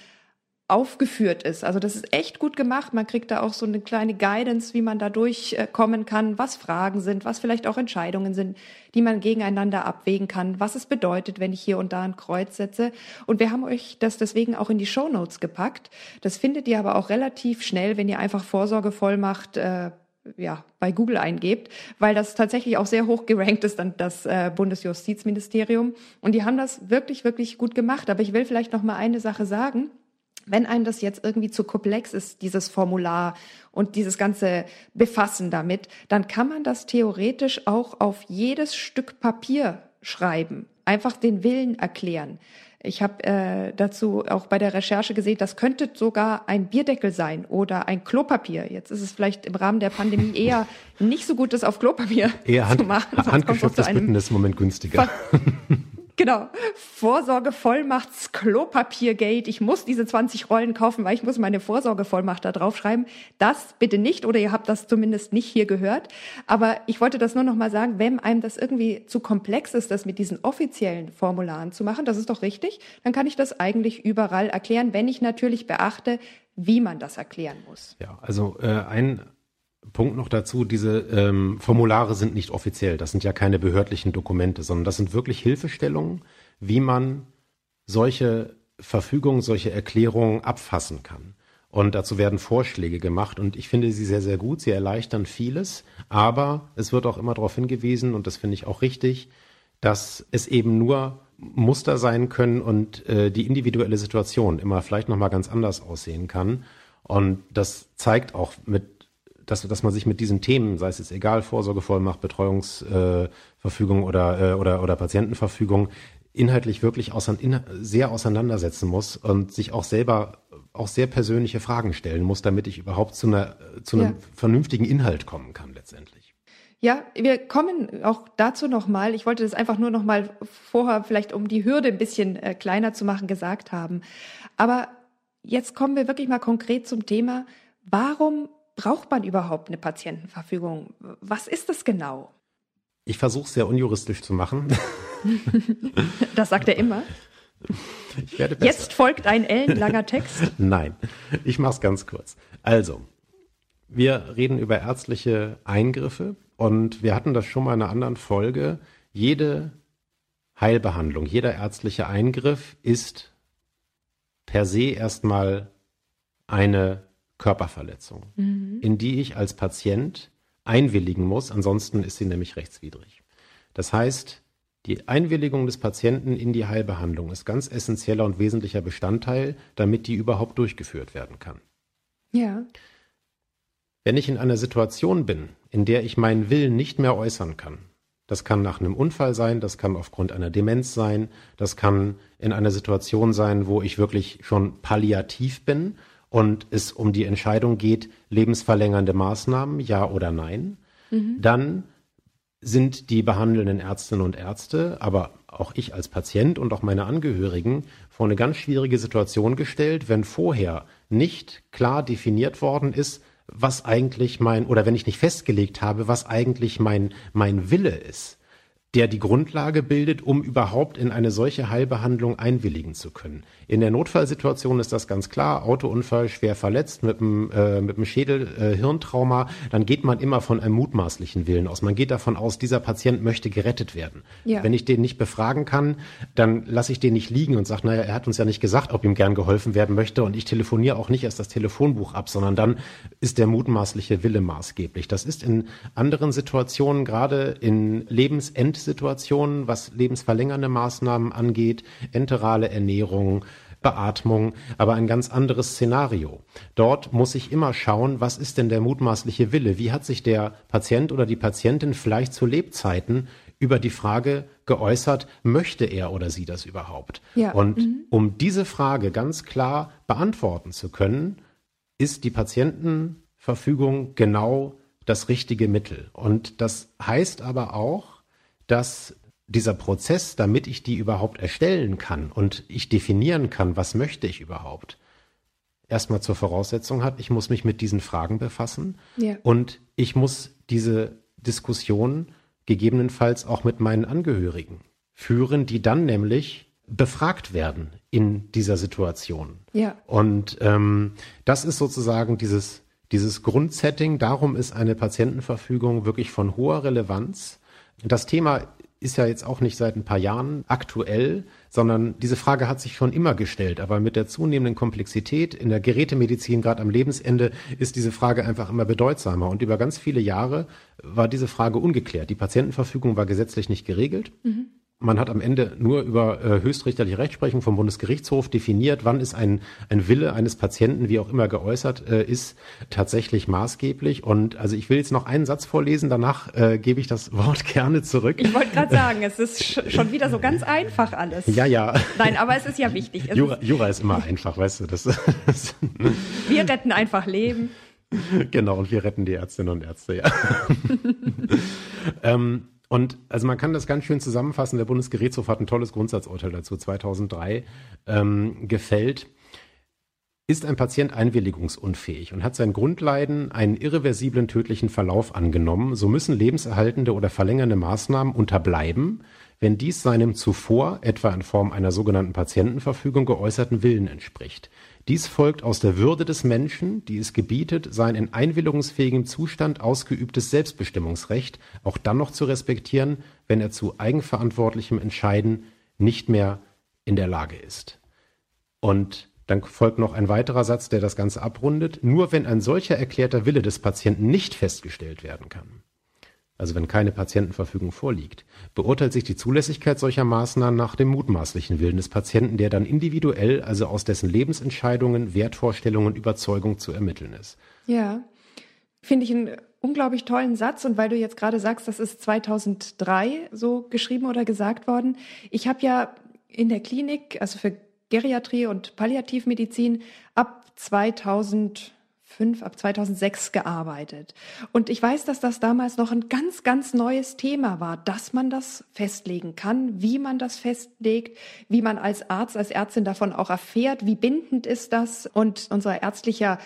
aufgeführt ist. Also das ist echt gut gemacht. Man kriegt da auch so eine kleine Guidance, wie man da durchkommen kann, was Fragen sind, was vielleicht auch Entscheidungen sind, die man gegeneinander abwägen kann, was es bedeutet, wenn ich hier und da ein Kreuz setze. Und wir haben euch das deswegen auch in die Show Notes gepackt. Das findet ihr aber auch relativ schnell, wenn ihr einfach Vorsorgevollmacht äh, ja, bei Google eingebt, weil das tatsächlich auch sehr hoch gerankt ist, dann das äh, Bundesjustizministerium. Und die haben das wirklich, wirklich gut gemacht. Aber ich will vielleicht noch mal eine Sache sagen wenn einem das jetzt irgendwie zu komplex ist, dieses Formular und dieses ganze Befassen damit, dann kann man das theoretisch auch auf jedes Stück Papier schreiben, einfach den Willen erklären. Ich habe äh, dazu auch bei der Recherche gesehen, das könnte sogar ein Bierdeckel sein oder ein Klopapier. Jetzt ist es vielleicht im Rahmen der Pandemie eher nicht so gut, das auf Klopapier eher Hand, zu machen. Handgeschöpftes Bitten ist im Moment günstiger. Genau. Vorsorgevollmachts Klopapiergate. Ich muss diese 20 Rollen kaufen, weil ich muss meine Vorsorgevollmacht da draufschreiben. Das bitte nicht oder ihr habt das zumindest nicht hier gehört. Aber ich wollte das nur noch mal sagen, wenn einem das irgendwie zu komplex ist, das mit diesen offiziellen Formularen zu machen, das ist doch richtig, dann kann ich das eigentlich überall erklären, wenn ich natürlich beachte, wie man das erklären muss. Ja, also äh, ein Punkt noch dazu, diese ähm, Formulare sind nicht offiziell, das sind ja keine behördlichen Dokumente, sondern das sind wirklich Hilfestellungen, wie man solche Verfügungen, solche Erklärungen abfassen kann. Und dazu werden Vorschläge gemacht und ich finde sie sehr, sehr gut. Sie erleichtern vieles, aber es wird auch immer darauf hingewiesen, und das finde ich auch richtig, dass es eben nur Muster sein können und äh, die individuelle Situation immer vielleicht nochmal ganz anders aussehen kann. Und das zeigt auch mit dass, dass man sich mit diesen Themen, sei es jetzt egal, Vorsorgevollmacht, Betreuungsverfügung äh, oder, äh, oder, oder Patientenverfügung, inhaltlich wirklich ausein, in, sehr auseinandersetzen muss und sich auch selber auch sehr persönliche Fragen stellen muss, damit ich überhaupt zu, einer, zu einem ja. vernünftigen Inhalt kommen kann letztendlich. Ja, wir kommen auch dazu nochmal. Ich wollte das einfach nur nochmal vorher, vielleicht um die Hürde ein bisschen äh, kleiner zu machen, gesagt haben. Aber jetzt kommen wir wirklich mal konkret zum Thema. Warum braucht man überhaupt eine Patientenverfügung? Was ist das genau? Ich versuche es sehr unjuristisch zu machen. das sagt er immer. Jetzt folgt ein ellenlanger Text. Nein, ich mache es ganz kurz. Also, wir reden über ärztliche Eingriffe und wir hatten das schon mal in einer anderen Folge. Jede Heilbehandlung, jeder ärztliche Eingriff ist per se erstmal eine Körperverletzung, mhm. in die ich als Patient einwilligen muss, ansonsten ist sie nämlich rechtswidrig. Das heißt, die Einwilligung des Patienten in die Heilbehandlung ist ganz essentieller und wesentlicher Bestandteil, damit die überhaupt durchgeführt werden kann. Ja. Wenn ich in einer Situation bin, in der ich meinen Willen nicht mehr äußern kann, das kann nach einem Unfall sein, das kann aufgrund einer Demenz sein, das kann in einer Situation sein, wo ich wirklich schon palliativ bin und es um die Entscheidung geht, lebensverlängernde Maßnahmen, ja oder nein, mhm. dann sind die behandelnden Ärztinnen und Ärzte, aber auch ich als Patient und auch meine Angehörigen vor eine ganz schwierige Situation gestellt, wenn vorher nicht klar definiert worden ist, was eigentlich mein, oder wenn ich nicht festgelegt habe, was eigentlich mein, mein Wille ist der die Grundlage bildet, um überhaupt in eine solche Heilbehandlung einwilligen zu können. In der Notfallsituation ist das ganz klar. Autounfall, schwer verletzt mit einem, äh, mit einem Schädel, äh, Hirntrauma. Dann geht man immer von einem mutmaßlichen Willen aus. Man geht davon aus, dieser Patient möchte gerettet werden. Ja. Wenn ich den nicht befragen kann, dann lasse ich den nicht liegen und sage, naja, er hat uns ja nicht gesagt, ob ihm gern geholfen werden möchte. Und ich telefoniere auch nicht erst das Telefonbuch ab, sondern dann ist der mutmaßliche Wille maßgeblich. Das ist in anderen Situationen, gerade in Lebensend Situationen, was lebensverlängernde Maßnahmen angeht, enterale Ernährung, Beatmung, aber ein ganz anderes Szenario. Dort muss ich immer schauen, was ist denn der mutmaßliche Wille? Wie hat sich der Patient oder die Patientin vielleicht zu Lebzeiten über die Frage geäußert, möchte er oder sie das überhaupt? Ja. Und mhm. um diese Frage ganz klar beantworten zu können, ist die Patientenverfügung genau das richtige Mittel. Und das heißt aber auch, dass dieser Prozess, damit ich die überhaupt erstellen kann und ich definieren kann, was möchte ich überhaupt, erstmal zur Voraussetzung hat, ich muss mich mit diesen Fragen befassen ja. und ich muss diese Diskussion gegebenenfalls auch mit meinen Angehörigen führen, die dann nämlich befragt werden in dieser Situation. Ja. Und ähm, das ist sozusagen dieses, dieses Grundsetting. Darum ist eine Patientenverfügung wirklich von hoher Relevanz das Thema ist ja jetzt auch nicht seit ein paar Jahren aktuell, sondern diese Frage hat sich schon immer gestellt. Aber mit der zunehmenden Komplexität in der Gerätemedizin, gerade am Lebensende, ist diese Frage einfach immer bedeutsamer. Und über ganz viele Jahre war diese Frage ungeklärt. Die Patientenverfügung war gesetzlich nicht geregelt. Mhm. Man hat am Ende nur über äh, höchstrichterliche Rechtsprechung vom Bundesgerichtshof definiert, wann ist ein, ein Wille eines Patienten, wie auch immer geäußert äh, ist, tatsächlich maßgeblich. Und also ich will jetzt noch einen Satz vorlesen, danach äh, gebe ich das Wort gerne zurück. Ich wollte gerade sagen, es ist schon wieder so ganz einfach alles. Ja, ja. Nein, aber es ist ja wichtig. Jura, Jura ist immer einfach, weißt du. Das, Wir retten einfach Leben. Genau, und wir retten die Ärztinnen und Ärzte, ja. ähm, und also man kann das ganz schön zusammenfassen. Der Bundesgerichtshof hat ein tolles Grundsatzurteil dazu 2003 ähm, gefällt. Ist ein Patient einwilligungsunfähig und hat sein Grundleiden einen irreversiblen tödlichen Verlauf angenommen, so müssen lebenserhaltende oder verlängernde Maßnahmen unterbleiben, wenn dies seinem zuvor, etwa in Form einer sogenannten Patientenverfügung, geäußerten Willen entspricht. Dies folgt aus der Würde des Menschen, die es gebietet, sein in einwilligungsfähigem Zustand ausgeübtes Selbstbestimmungsrecht auch dann noch zu respektieren, wenn er zu eigenverantwortlichem Entscheiden nicht mehr in der Lage ist. Und dann folgt noch ein weiterer Satz, der das Ganze abrundet. Nur wenn ein solcher erklärter Wille des Patienten nicht festgestellt werden kann, also wenn keine Patientenverfügung vorliegt, beurteilt sich die Zulässigkeit solcher Maßnahmen nach dem mutmaßlichen Willen des Patienten, der dann individuell, also aus dessen Lebensentscheidungen, Wertvorstellungen, Überzeugung zu ermitteln ist. Ja, finde ich einen unglaublich tollen Satz. Und weil du jetzt gerade sagst, das ist 2003 so geschrieben oder gesagt worden. Ich habe ja in der Klinik, also für Geriatrie und Palliativmedizin, ab 2000 2005, ab 2006 gearbeitet. Und ich weiß, dass das damals noch ein ganz, ganz neues Thema war, dass man das festlegen kann, wie man das festlegt, wie man als Arzt, als Ärztin davon auch erfährt, wie bindend ist das. Und unser ärztlicher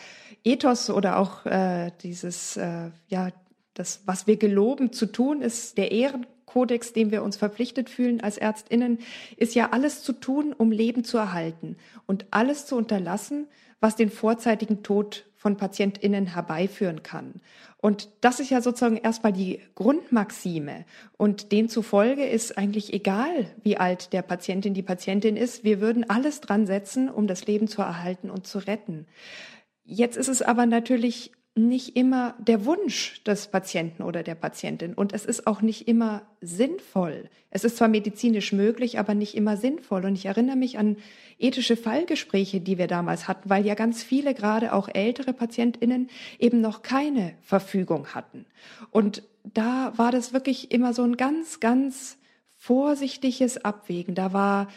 Ethos oder auch äh, dieses, äh, ja, das, was wir geloben zu tun, ist der Ehrenkodex, dem wir uns verpflichtet fühlen als Ärztinnen, ist ja alles zu tun, um Leben zu erhalten und alles zu unterlassen, was den vorzeitigen Tod von PatientInnen herbeiführen kann. Und das ist ja sozusagen erstmal die Grundmaxime. Und demzufolge ist eigentlich egal, wie alt der Patientin, die Patientin ist. Wir würden alles dran setzen, um das Leben zu erhalten und zu retten. Jetzt ist es aber natürlich nicht immer der Wunsch des Patienten oder der Patientin und es ist auch nicht immer sinnvoll. Es ist zwar medizinisch möglich, aber nicht immer sinnvoll. Und ich erinnere mich an ethische Fallgespräche, die wir damals hatten, weil ja ganz viele, gerade auch ältere Patientinnen, eben noch keine Verfügung hatten. Und da war das wirklich immer so ein ganz, ganz vorsichtiges Abwägen. Da war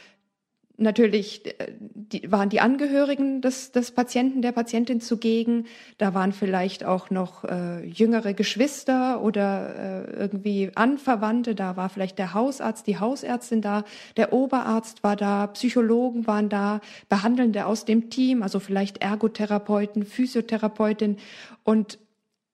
Natürlich äh, die, waren die Angehörigen des, des Patienten, der Patientin zugegen. Da waren vielleicht auch noch äh, jüngere Geschwister oder äh, irgendwie Anverwandte. Da war vielleicht der Hausarzt, die Hausärztin da, der Oberarzt war da, Psychologen waren da, Behandelnde aus dem Team, also vielleicht Ergotherapeuten, Physiotherapeutin. Und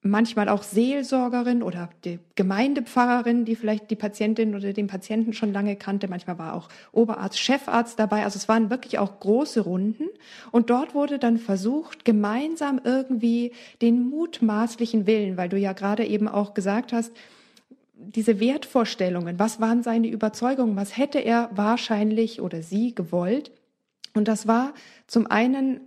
manchmal auch Seelsorgerin oder die Gemeindepfarrerin, die vielleicht die Patientin oder den Patienten schon lange kannte. Manchmal war auch Oberarzt, Chefarzt dabei. Also es waren wirklich auch große Runden. Und dort wurde dann versucht, gemeinsam irgendwie den mutmaßlichen Willen, weil du ja gerade eben auch gesagt hast, diese Wertvorstellungen, was waren seine Überzeugungen, was hätte er wahrscheinlich oder sie gewollt. Und das war zum einen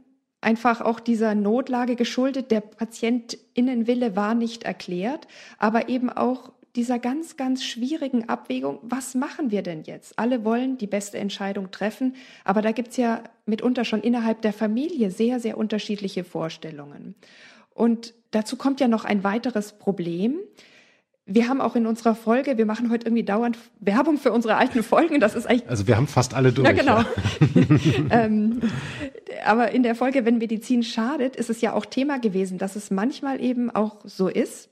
einfach auch dieser Notlage geschuldet. Der Patientinnenwille war nicht erklärt, aber eben auch dieser ganz, ganz schwierigen Abwägung, was machen wir denn jetzt? Alle wollen die beste Entscheidung treffen, aber da gibt's ja mitunter schon innerhalb der Familie sehr, sehr unterschiedliche Vorstellungen. Und dazu kommt ja noch ein weiteres Problem. Wir haben auch in unserer Folge, wir machen heute irgendwie dauernd Werbung für unsere alten Folgen. Das ist eigentlich. Also wir haben fast alle durch. Ja, genau. Ja. ähm, aber in der Folge, wenn Medizin schadet, ist es ja auch Thema gewesen, dass es manchmal eben auch so ist,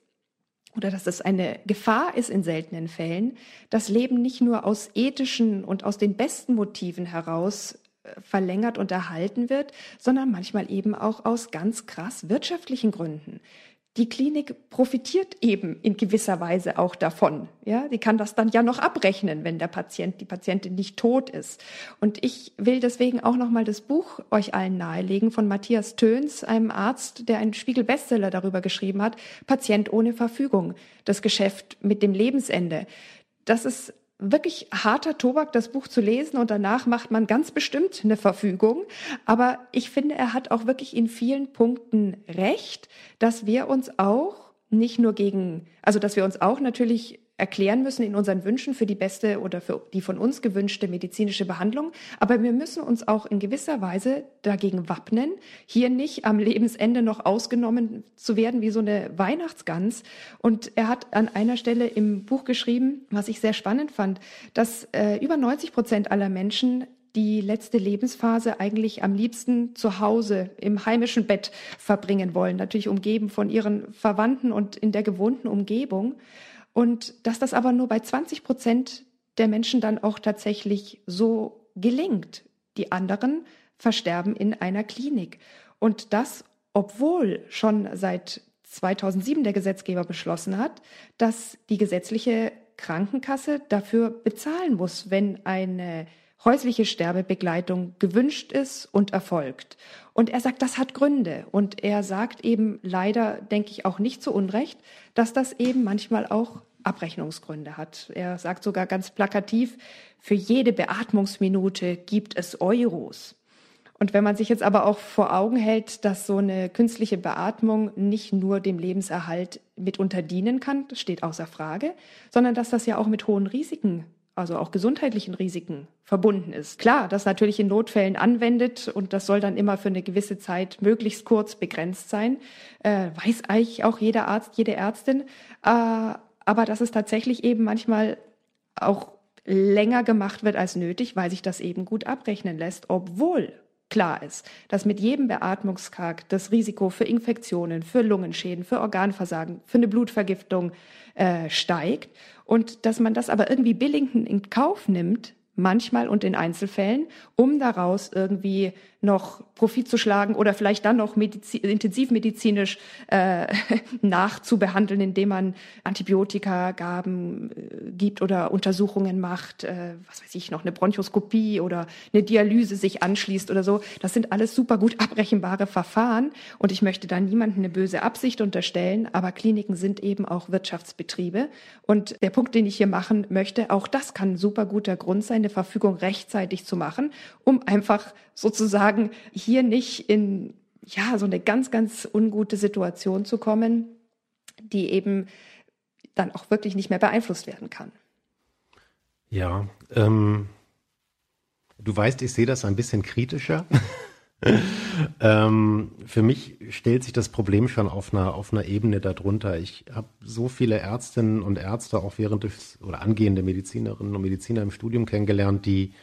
oder dass es eine Gefahr ist in seltenen Fällen, dass Leben nicht nur aus ethischen und aus den besten Motiven heraus äh, verlängert und erhalten wird, sondern manchmal eben auch aus ganz krass wirtschaftlichen Gründen die Klinik profitiert eben in gewisser Weise auch davon. Ja, die kann das dann ja noch abrechnen, wenn der Patient, die Patientin nicht tot ist. Und ich will deswegen auch nochmal das Buch euch allen nahelegen von Matthias Töns, einem Arzt, der einen Spiegel-Bestseller darüber geschrieben hat, Patient ohne Verfügung, das Geschäft mit dem Lebensende. Das ist wirklich harter Tobak, das Buch zu lesen und danach macht man ganz bestimmt eine Verfügung. Aber ich finde, er hat auch wirklich in vielen Punkten recht, dass wir uns auch nicht nur gegen, also dass wir uns auch natürlich erklären müssen in unseren Wünschen für die beste oder für die von uns gewünschte medizinische Behandlung. Aber wir müssen uns auch in gewisser Weise dagegen wappnen, hier nicht am Lebensende noch ausgenommen zu werden wie so eine Weihnachtsgans. Und er hat an einer Stelle im Buch geschrieben, was ich sehr spannend fand, dass äh, über 90 Prozent aller Menschen die letzte Lebensphase eigentlich am liebsten zu Hause im heimischen Bett verbringen wollen, natürlich umgeben von ihren Verwandten und in der gewohnten Umgebung. Und dass das aber nur bei 20 Prozent der Menschen dann auch tatsächlich so gelingt. Die anderen versterben in einer Klinik. Und das, obwohl schon seit 2007 der Gesetzgeber beschlossen hat, dass die gesetzliche Krankenkasse dafür bezahlen muss, wenn eine häusliche Sterbebegleitung gewünscht ist und erfolgt. Und er sagt, das hat Gründe. Und er sagt eben leider, denke ich auch nicht zu Unrecht, dass das eben manchmal auch Abrechnungsgründe hat. Er sagt sogar ganz plakativ, für jede Beatmungsminute gibt es Euros. Und wenn man sich jetzt aber auch vor Augen hält, dass so eine künstliche Beatmung nicht nur dem Lebenserhalt mitunter dienen kann, das steht außer Frage, sondern dass das ja auch mit hohen Risiken also auch gesundheitlichen Risiken verbunden ist. Klar, das natürlich in Notfällen anwendet und das soll dann immer für eine gewisse Zeit möglichst kurz begrenzt sein, äh, weiß eigentlich auch jeder Arzt, jede Ärztin, äh, aber dass es tatsächlich eben manchmal auch länger gemacht wird als nötig, weil sich das eben gut abrechnen lässt, obwohl klar ist, dass mit jedem Beatmungskag das Risiko für Infektionen, für Lungenschäden, für Organversagen, für eine Blutvergiftung äh, steigt. Und dass man das aber irgendwie billig in Kauf nimmt, manchmal und in Einzelfällen, um daraus irgendwie noch Profit zu schlagen oder vielleicht dann noch medizin, intensivmedizinisch äh, nachzubehandeln, indem man Antibiotika-Gaben äh, gibt oder Untersuchungen macht, äh, was weiß ich noch, eine Bronchoskopie oder eine Dialyse sich anschließt oder so. Das sind alles super gut abrechenbare Verfahren und ich möchte da niemandem eine böse Absicht unterstellen, aber Kliniken sind eben auch Wirtschaftsbetriebe und der Punkt, den ich hier machen möchte, auch das kann ein super guter Grund sein, eine Verfügung rechtzeitig zu machen, um einfach sozusagen hier nicht in ja, so eine ganz, ganz ungute Situation zu kommen, die eben dann auch wirklich nicht mehr beeinflusst werden kann. Ja, ähm, du weißt, ich sehe das ein bisschen kritischer. ähm, für mich stellt sich das Problem schon auf einer, auf einer Ebene darunter. Ich habe so viele Ärztinnen und Ärzte auch während des oder angehende Medizinerinnen und Mediziner im Studium kennengelernt, die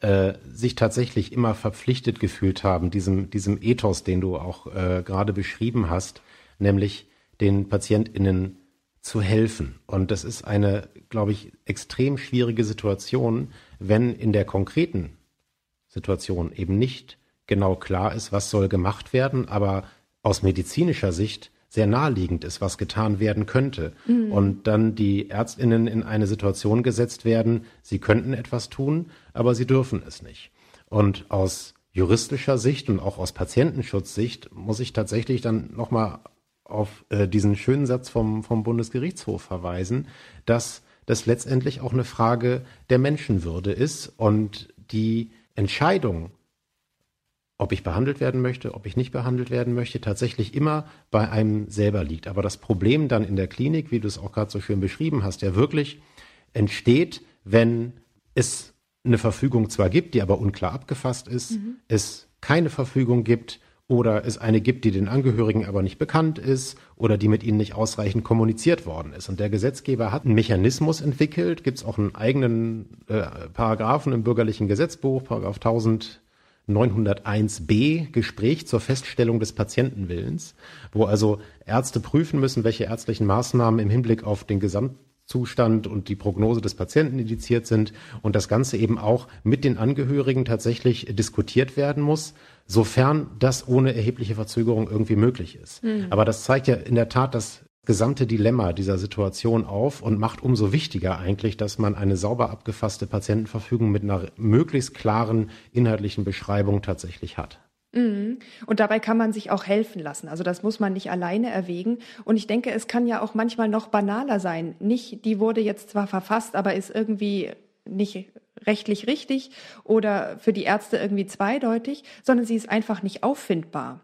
äh, sich tatsächlich immer verpflichtet gefühlt haben, diesem, diesem Ethos, den du auch äh, gerade beschrieben hast, nämlich den PatientInnen zu helfen. Und das ist eine, glaube ich, extrem schwierige Situation, wenn in der konkreten Situation eben nicht genau klar ist, was soll gemacht werden, aber aus medizinischer Sicht sehr naheliegend ist, was getan werden könnte. Mhm. Und dann die Ärztinnen in eine Situation gesetzt werden, sie könnten etwas tun, aber sie dürfen es nicht. Und aus juristischer Sicht und auch aus Patientenschutzsicht muss ich tatsächlich dann nochmal auf äh, diesen schönen Satz vom, vom Bundesgerichtshof verweisen, dass das letztendlich auch eine Frage der Menschenwürde ist und die Entscheidung, ob ich behandelt werden möchte, ob ich nicht behandelt werden möchte, tatsächlich immer bei einem selber liegt. Aber das Problem dann in der Klinik, wie du es auch gerade so schön beschrieben hast, ja wirklich entsteht, wenn es eine Verfügung zwar gibt, die aber unklar abgefasst ist, mhm. es keine Verfügung gibt oder es eine gibt, die den Angehörigen aber nicht bekannt ist oder die mit ihnen nicht ausreichend kommuniziert worden ist. Und der Gesetzgeber hat einen Mechanismus entwickelt, gibt es auch einen eigenen äh, Paragraphen im bürgerlichen Gesetzbuch, Paragraph 1000 901b Gespräch zur Feststellung des Patientenwillens, wo also Ärzte prüfen müssen, welche ärztlichen Maßnahmen im Hinblick auf den Gesamtzustand und die Prognose des Patienten indiziert sind und das Ganze eben auch mit den Angehörigen tatsächlich diskutiert werden muss, sofern das ohne erhebliche Verzögerung irgendwie möglich ist. Mhm. Aber das zeigt ja in der Tat, dass gesamte Dilemma dieser Situation auf und macht umso wichtiger eigentlich, dass man eine sauber abgefasste Patientenverfügung mit einer möglichst klaren inhaltlichen Beschreibung tatsächlich hat. Mhm. Und dabei kann man sich auch helfen lassen. Also das muss man nicht alleine erwägen. Und ich denke, es kann ja auch manchmal noch banaler sein. Nicht, die wurde jetzt zwar verfasst, aber ist irgendwie nicht rechtlich richtig oder für die Ärzte irgendwie zweideutig, sondern sie ist einfach nicht auffindbar.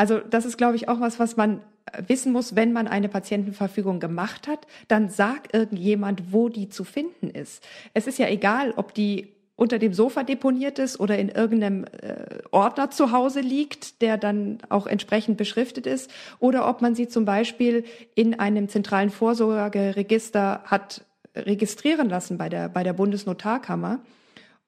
Also das ist, glaube ich, auch was, was man wissen muss, wenn man eine Patientenverfügung gemacht hat, dann sagt irgendjemand, wo die zu finden ist. Es ist ja egal, ob die unter dem Sofa deponiert ist oder in irgendeinem äh, Ordner zu Hause liegt, der dann auch entsprechend beschriftet ist, oder ob man sie zum Beispiel in einem zentralen Vorsorgeregister hat registrieren lassen bei der, bei der Bundesnotarkammer.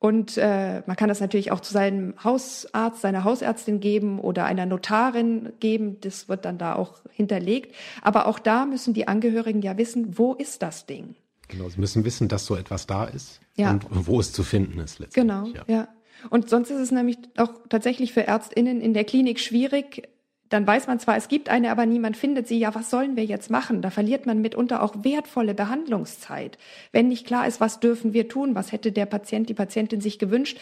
Und äh, man kann das natürlich auch zu seinem Hausarzt, seiner Hausärztin geben oder einer Notarin geben. Das wird dann da auch hinterlegt. Aber auch da müssen die Angehörigen ja wissen, wo ist das Ding? Genau, sie müssen wissen, dass so etwas da ist ja. und wo es zu finden ist letztendlich. Genau, ja. ja. Und sonst ist es nämlich auch tatsächlich für ÄrztInnen in der Klinik schwierig, dann weiß man zwar, es gibt eine, aber niemand findet sie. Ja, was sollen wir jetzt machen? Da verliert man mitunter auch wertvolle Behandlungszeit. Wenn nicht klar ist, was dürfen wir tun? Was hätte der Patient, die Patientin sich gewünscht?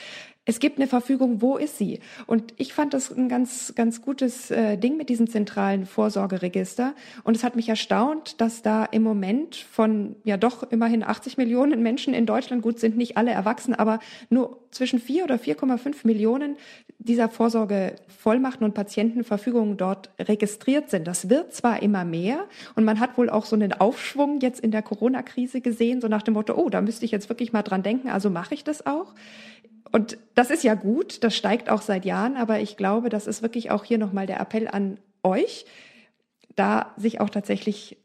Es gibt eine Verfügung, wo ist sie? Und ich fand das ein ganz, ganz gutes äh, Ding mit diesem zentralen Vorsorgeregister. Und es hat mich erstaunt, dass da im Moment von ja doch immerhin 80 Millionen Menschen in Deutschland, gut sind nicht alle erwachsen, aber nur zwischen 4 oder 4,5 Millionen dieser Vorsorgevollmachten und Patientenverfügungen dort registriert sind. Das wird zwar immer mehr und man hat wohl auch so einen Aufschwung jetzt in der Corona-Krise gesehen, so nach dem Motto, oh, da müsste ich jetzt wirklich mal dran denken, also mache ich das auch. Und das ist ja gut, das steigt auch seit Jahren, aber ich glaube, das ist wirklich auch hier nochmal der Appell an euch, da sich auch tatsächlich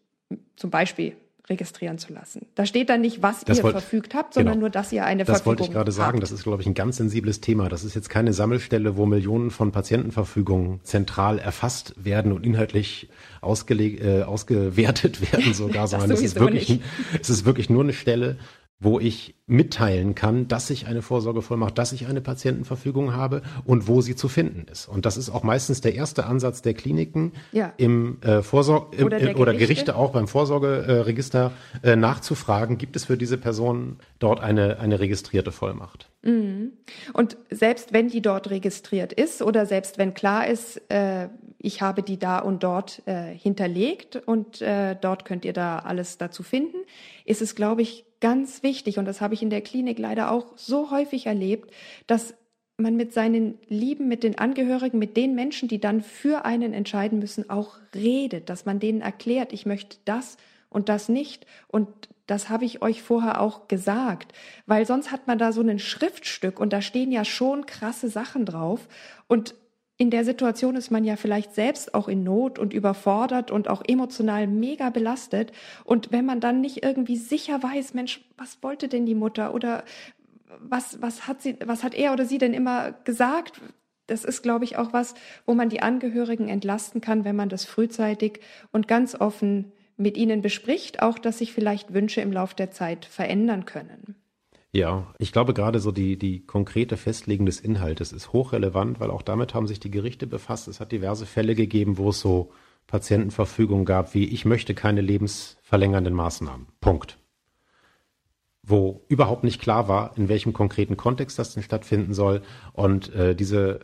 zum Beispiel registrieren zu lassen. Da steht dann nicht, was das ihr wollt, verfügt habt, sondern genau. nur, dass ihr eine das Verfügung habt. Das wollte ich gerade sagen. Das ist, glaube ich, ein ganz sensibles Thema. Das ist jetzt keine Sammelstelle, wo Millionen von Patientenverfügungen zentral erfasst werden und inhaltlich ausgeleg, äh, ausgewertet werden sogar, sondern es ist wirklich, es ist wirklich nur eine Stelle, wo ich mitteilen kann, dass ich eine Vorsorgevollmacht, dass ich eine Patientenverfügung habe und wo sie zu finden ist. Und das ist auch meistens der erste Ansatz der Kliniken ja. im äh, Vorsorge oder, äh, oder, Gerichte auch beim Vorsorgeregister äh, nachzufragen, gibt es für diese Person dort eine, eine registrierte Vollmacht. Mhm. Und selbst wenn die dort registriert ist oder selbst wenn klar ist, äh, ich habe die da und dort äh, hinterlegt und äh, dort könnt ihr da alles dazu finden, ist es, glaube ich, ganz wichtig, und das habe ich in der Klinik leider auch so häufig erlebt, dass man mit seinen Lieben, mit den Angehörigen, mit den Menschen, die dann für einen entscheiden müssen, auch redet, dass man denen erklärt, ich möchte das und das nicht und das habe ich euch vorher auch gesagt, weil sonst hat man da so ein Schriftstück und da stehen ja schon krasse Sachen drauf und in der Situation ist man ja vielleicht selbst auch in Not und überfordert und auch emotional mega belastet. Und wenn man dann nicht irgendwie sicher weiß, Mensch, was wollte denn die Mutter oder was, was hat sie, was hat er oder sie denn immer gesagt? Das ist, glaube ich, auch was, wo man die Angehörigen entlasten kann, wenn man das frühzeitig und ganz offen mit ihnen bespricht, auch dass sich vielleicht Wünsche im Laufe der Zeit verändern können. Ja, ich glaube gerade so die, die konkrete Festlegung des Inhaltes ist hochrelevant, weil auch damit haben sich die Gerichte befasst. Es hat diverse Fälle gegeben, wo es so Patientenverfügungen gab, wie ich möchte keine lebensverlängernden Maßnahmen. Punkt. Wo überhaupt nicht klar war, in welchem konkreten Kontext das denn stattfinden soll. Und äh, diese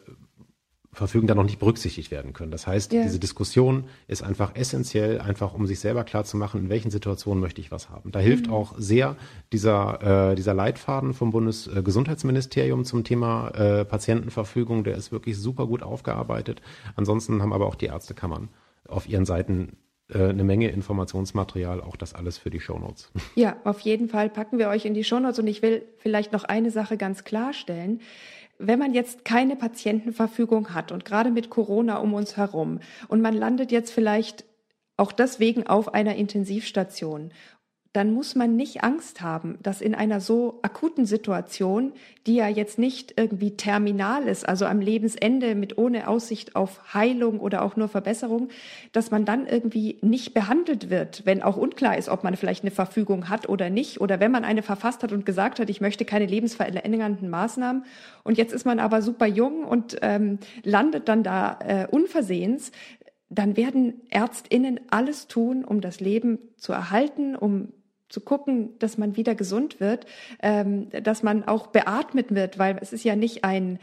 Verfügen dann noch nicht berücksichtigt werden können. Das heißt, ja. diese Diskussion ist einfach essentiell, einfach um sich selber klar zu machen, in welchen Situationen möchte ich was haben. Da hilft mhm. auch sehr dieser, äh, dieser Leitfaden vom Bundesgesundheitsministerium zum Thema äh, Patientenverfügung. Der ist wirklich super gut aufgearbeitet. Ansonsten haben aber auch die Ärztekammern auf ihren Seiten eine Menge Informationsmaterial, auch das alles für die Shownotes. Ja, auf jeden Fall packen wir euch in die Shownotes und ich will vielleicht noch eine Sache ganz klarstellen wenn man jetzt keine Patientenverfügung hat und gerade mit Corona um uns herum und man landet jetzt vielleicht auch deswegen auf einer Intensivstation dann muss man nicht Angst haben, dass in einer so akuten Situation, die ja jetzt nicht irgendwie terminal ist, also am Lebensende mit ohne Aussicht auf Heilung oder auch nur Verbesserung, dass man dann irgendwie nicht behandelt wird, wenn auch unklar ist, ob man vielleicht eine Verfügung hat oder nicht, oder wenn man eine verfasst hat und gesagt hat, ich möchte keine lebensverändernden Maßnahmen. Und jetzt ist man aber super jung und ähm, landet dann da äh, unversehens, dann werden Ärztinnen alles tun, um das Leben zu erhalten, um zu gucken, dass man wieder gesund wird, ähm, dass man auch beatmet wird, weil es ist ja nicht ein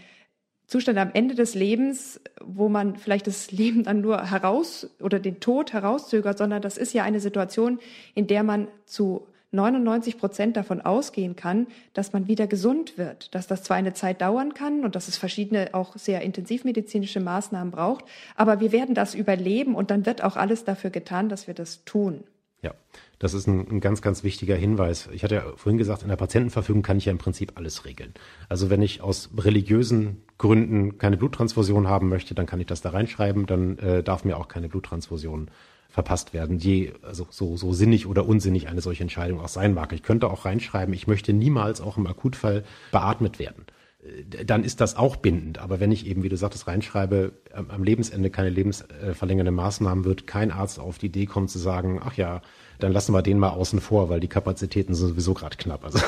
Zustand am Ende des Lebens, wo man vielleicht das Leben dann nur heraus oder den Tod herauszögert, sondern das ist ja eine Situation, in der man zu 99 Prozent davon ausgehen kann, dass man wieder gesund wird, dass das zwar eine Zeit dauern kann und dass es verschiedene auch sehr intensivmedizinische Maßnahmen braucht, aber wir werden das überleben und dann wird auch alles dafür getan, dass wir das tun. Ja, das ist ein, ein, ganz, ganz wichtiger Hinweis. Ich hatte ja vorhin gesagt, in der Patientenverfügung kann ich ja im Prinzip alles regeln. Also wenn ich aus religiösen Gründen keine Bluttransfusion haben möchte, dann kann ich das da reinschreiben, dann äh, darf mir auch keine Bluttransfusion verpasst werden, je, also so, so sinnig oder unsinnig eine solche Entscheidung auch sein mag. Ich könnte auch reinschreiben, ich möchte niemals auch im Akutfall beatmet werden äh, dann ist das auch bindend. Aber wenn ich eben, wie du sagtest, reinschreibe, am Lebensende keine lebensverlängernde Maßnahmen, wird kein Arzt auf die Idee kommen zu sagen, ach ja, dann lassen wir den mal außen vor, weil die Kapazitäten sind sowieso gerade knapp. Also,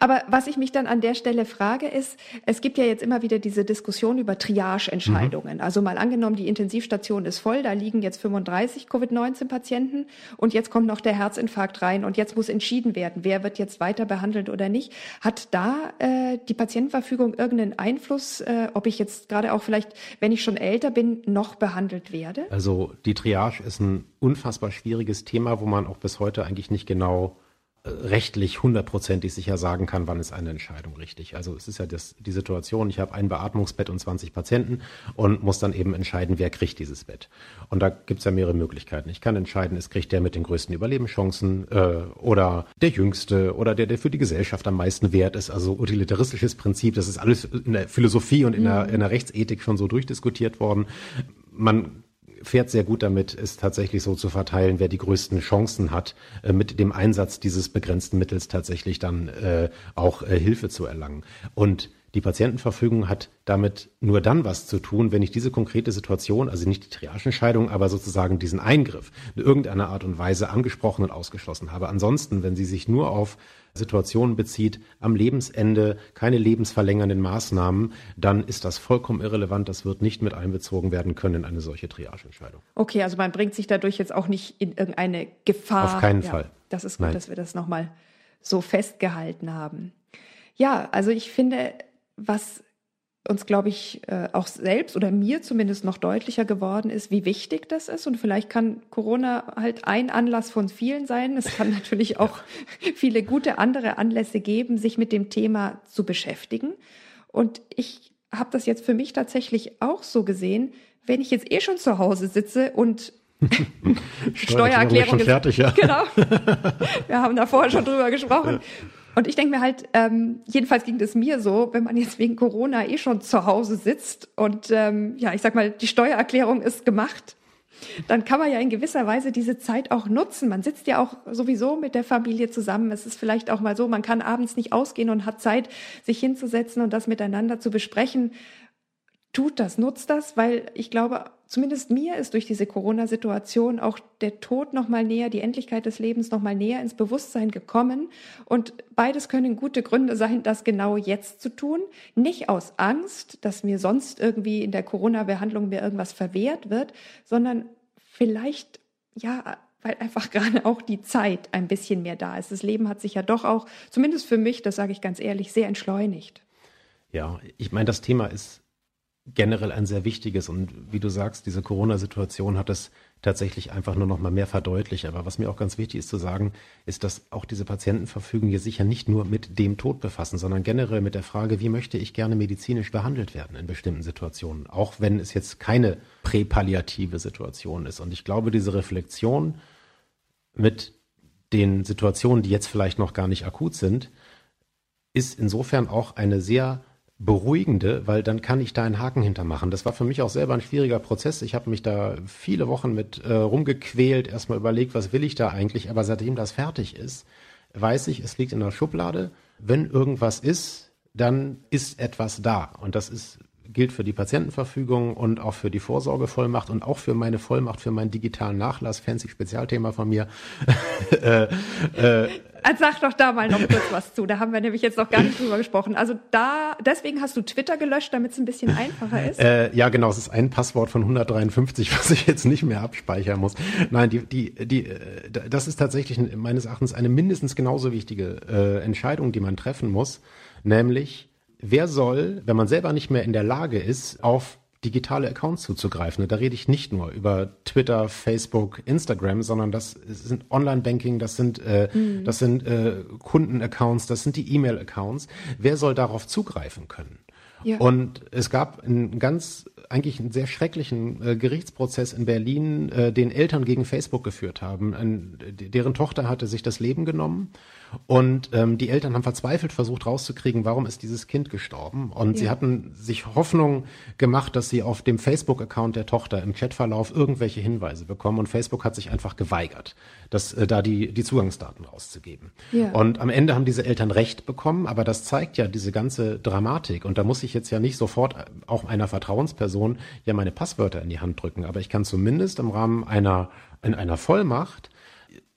Aber was ich mich dann an der Stelle frage, ist, es gibt ja jetzt immer wieder diese Diskussion über Triage-Entscheidungen. Mhm. Also mal angenommen, die Intensivstation ist voll, da liegen jetzt 35 Covid-19-Patienten und jetzt kommt noch der Herzinfarkt rein und jetzt muss entschieden werden, wer wird jetzt weiter behandelt oder nicht. Hat da äh, die Patientenverfügung irgendeinen Einfluss, äh, ob ich jetzt gerade auch vielleicht, wenn ich schon älter bin, noch behandelt werde? Also die Triage ist ein unfassbar schwieriges Thema, wo man auch bis heute eigentlich nicht genau äh, rechtlich hundertprozentig sicher sagen kann, wann ist eine Entscheidung richtig. Also es ist ja das, die Situation, ich habe ein Beatmungsbett und 20 Patienten und muss dann eben entscheiden, wer kriegt dieses Bett. Und da gibt es ja mehrere Möglichkeiten. Ich kann entscheiden, es kriegt der mit den größten Überlebenschancen äh, oder der Jüngste oder der, der für die Gesellschaft am meisten wert ist. Also utilitaristisches Prinzip, das ist alles in der Philosophie und in, der, mhm. in der Rechtsethik schon so durchdiskutiert worden. Man fährt sehr gut damit, es tatsächlich so zu verteilen, wer die größten Chancen hat, äh, mit dem Einsatz dieses begrenzten Mittels tatsächlich dann äh, auch äh, Hilfe zu erlangen. Und die Patientenverfügung hat damit nur dann was zu tun, wenn ich diese konkrete Situation, also nicht die Triagenscheidung, aber sozusagen diesen Eingriff in irgendeiner Art und Weise angesprochen und ausgeschlossen habe. Ansonsten, wenn sie sich nur auf Situationen bezieht, am Lebensende keine lebensverlängernden Maßnahmen, dann ist das vollkommen irrelevant. Das wird nicht mit einbezogen werden können in eine solche Triageentscheidung. Okay, also man bringt sich dadurch jetzt auch nicht in irgendeine Gefahr. Auf keinen ja, Fall. Das ist gut, Nein. dass wir das nochmal so festgehalten haben. Ja, also ich finde, was uns, glaube ich, äh, auch selbst oder mir zumindest noch deutlicher geworden ist, wie wichtig das ist. Und vielleicht kann Corona halt ein Anlass von vielen sein. Es kann natürlich auch viele gute andere Anlässe geben, sich mit dem Thema zu beschäftigen. Und ich habe das jetzt für mich tatsächlich auch so gesehen, wenn ich jetzt eh schon zu Hause sitze und Steuererklärung ist fertig, ja. Genau. Wir haben da vorher schon drüber gesprochen. Und ich denke mir halt, ähm, jedenfalls ging es mir so, wenn man jetzt wegen Corona eh schon zu Hause sitzt und ähm, ja, ich sag mal, die Steuererklärung ist gemacht, dann kann man ja in gewisser Weise diese Zeit auch nutzen. Man sitzt ja auch sowieso mit der Familie zusammen. Es ist vielleicht auch mal so, man kann abends nicht ausgehen und hat Zeit, sich hinzusetzen und das miteinander zu besprechen. Tut das, nutzt das, weil ich glaube, zumindest mir ist durch diese Corona-Situation auch der Tod noch mal näher, die Endlichkeit des Lebens noch mal näher ins Bewusstsein gekommen. Und beides können gute Gründe sein, das genau jetzt zu tun. Nicht aus Angst, dass mir sonst irgendwie in der Corona-Behandlung mir irgendwas verwehrt wird, sondern vielleicht, ja, weil einfach gerade auch die Zeit ein bisschen mehr da ist. Das Leben hat sich ja doch auch, zumindest für mich, das sage ich ganz ehrlich, sehr entschleunigt. Ja, ich meine, das Thema ist generell ein sehr wichtiges. Und wie du sagst, diese Corona-Situation hat es tatsächlich einfach nur noch mal mehr verdeutlicht. Aber was mir auch ganz wichtig ist zu sagen, ist, dass auch diese Patientenverfügung hier sicher nicht nur mit dem Tod befassen, sondern generell mit der Frage, wie möchte ich gerne medizinisch behandelt werden in bestimmten Situationen, auch wenn es jetzt keine präpalliative Situation ist. Und ich glaube, diese Reflexion mit den Situationen, die jetzt vielleicht noch gar nicht akut sind, ist insofern auch eine sehr beruhigende, weil dann kann ich da einen Haken hintermachen. Das war für mich auch selber ein schwieriger Prozess. Ich habe mich da viele Wochen mit äh, rumgequält, erstmal überlegt, was will ich da eigentlich, aber seitdem das fertig ist, weiß ich, es liegt in der Schublade. Wenn irgendwas ist, dann ist etwas da. Und das ist gilt für die Patientenverfügung und auch für die Vorsorgevollmacht und auch für meine Vollmacht für meinen digitalen Nachlass, fancy Spezialthema von mir. äh, äh, Sag doch da mal noch kurz was zu. Da haben wir nämlich jetzt noch gar nicht drüber gesprochen. Also da, deswegen hast du Twitter gelöscht, damit es ein bisschen einfacher ist. Äh, ja, genau. Es ist ein Passwort von 153, was ich jetzt nicht mehr abspeichern muss. Nein, die, die, die, äh, das ist tatsächlich meines Erachtens eine mindestens genauso wichtige äh, Entscheidung, die man treffen muss, nämlich wer soll, wenn man selber nicht mehr in der Lage ist, auf digitale Accounts zuzugreifen. Und da rede ich nicht nur über Twitter, Facebook, Instagram, sondern das sind Online-Banking, das sind, äh, mhm. das sind äh, Kundenaccounts, das sind die E-Mail-Accounts. Wer soll darauf zugreifen können? Ja. Und es gab einen ganz, eigentlich einen sehr schrecklichen äh, Gerichtsprozess in Berlin, äh, den Eltern gegen Facebook geführt haben. Ein, deren Tochter hatte sich das Leben genommen und ähm, die Eltern haben verzweifelt versucht rauszukriegen, warum ist dieses Kind gestorben. Und ja. sie hatten sich Hoffnung gemacht, dass sie auf dem Facebook-Account der Tochter im Chatverlauf irgendwelche Hinweise bekommen. Und Facebook hat sich einfach geweigert, das, äh, da die, die Zugangsdaten rauszugeben. Ja. Und am Ende haben diese Eltern Recht bekommen, aber das zeigt ja diese ganze Dramatik. Und da muss ich jetzt ja nicht sofort äh, auch einer Vertrauensperson ja meine Passwörter in die Hand drücken. Aber ich kann zumindest im Rahmen einer, in einer Vollmacht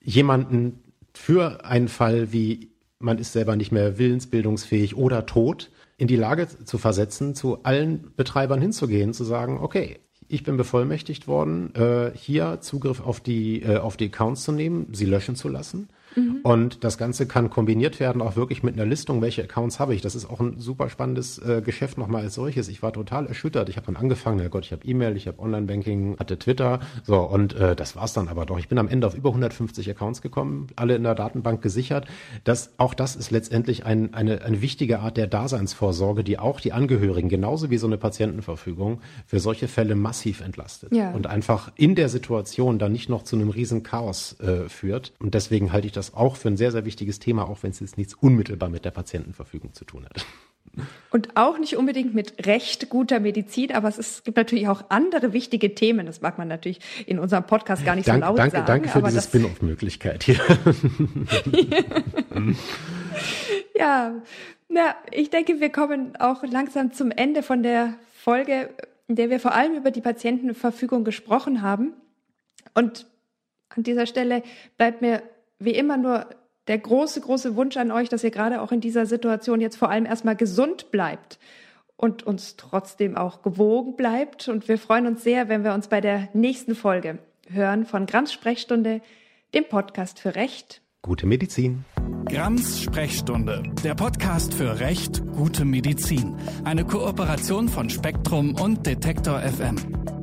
jemanden für einen Fall wie man ist selber nicht mehr willensbildungsfähig oder tot, in die Lage zu versetzen, zu allen Betreibern hinzugehen, zu sagen, okay, ich bin bevollmächtigt worden, äh, hier Zugriff auf die, äh, auf die Accounts zu nehmen, sie löschen zu lassen Mhm. Und das Ganze kann kombiniert werden, auch wirklich mit einer Listung, welche Accounts habe ich. Das ist auch ein super spannendes äh, Geschäft nochmal als solches. Ich war total erschüttert. Ich habe dann angefangen, ja Gott, ich habe E-Mail, ich habe Online-Banking, hatte Twitter. So, und äh, das war's dann aber doch. Ich bin am Ende auf über 150 Accounts gekommen, alle in der Datenbank gesichert. Das, auch das ist letztendlich ein, eine, eine wichtige Art der Daseinsvorsorge, die auch die Angehörigen, genauso wie so eine Patientenverfügung, für solche Fälle massiv entlastet. Ja. Und einfach in der Situation dann nicht noch zu einem riesen Chaos äh, führt. Und deswegen halte ich das das auch für ein sehr, sehr wichtiges Thema, auch wenn es jetzt nichts unmittelbar mit der Patientenverfügung zu tun hat. Und auch nicht unbedingt mit recht guter Medizin, aber es, ist, es gibt natürlich auch andere wichtige Themen. Das mag man natürlich in unserem Podcast gar nicht Dank, so laut danke, sagen. Danke für diese Spin-off-Möglichkeit hier. ja, na, ich denke, wir kommen auch langsam zum Ende von der Folge, in der wir vor allem über die Patientenverfügung gesprochen haben. Und an dieser Stelle bleibt mir wie immer nur der große, große Wunsch an euch, dass ihr gerade auch in dieser Situation jetzt vor allem erstmal gesund bleibt und uns trotzdem auch gewogen bleibt. Und wir freuen uns sehr, wenn wir uns bei der nächsten Folge hören von Grams Sprechstunde, dem Podcast für Recht. Gute Medizin. Grams Sprechstunde, der Podcast für Recht, gute Medizin. Eine Kooperation von Spektrum und Detektor FM.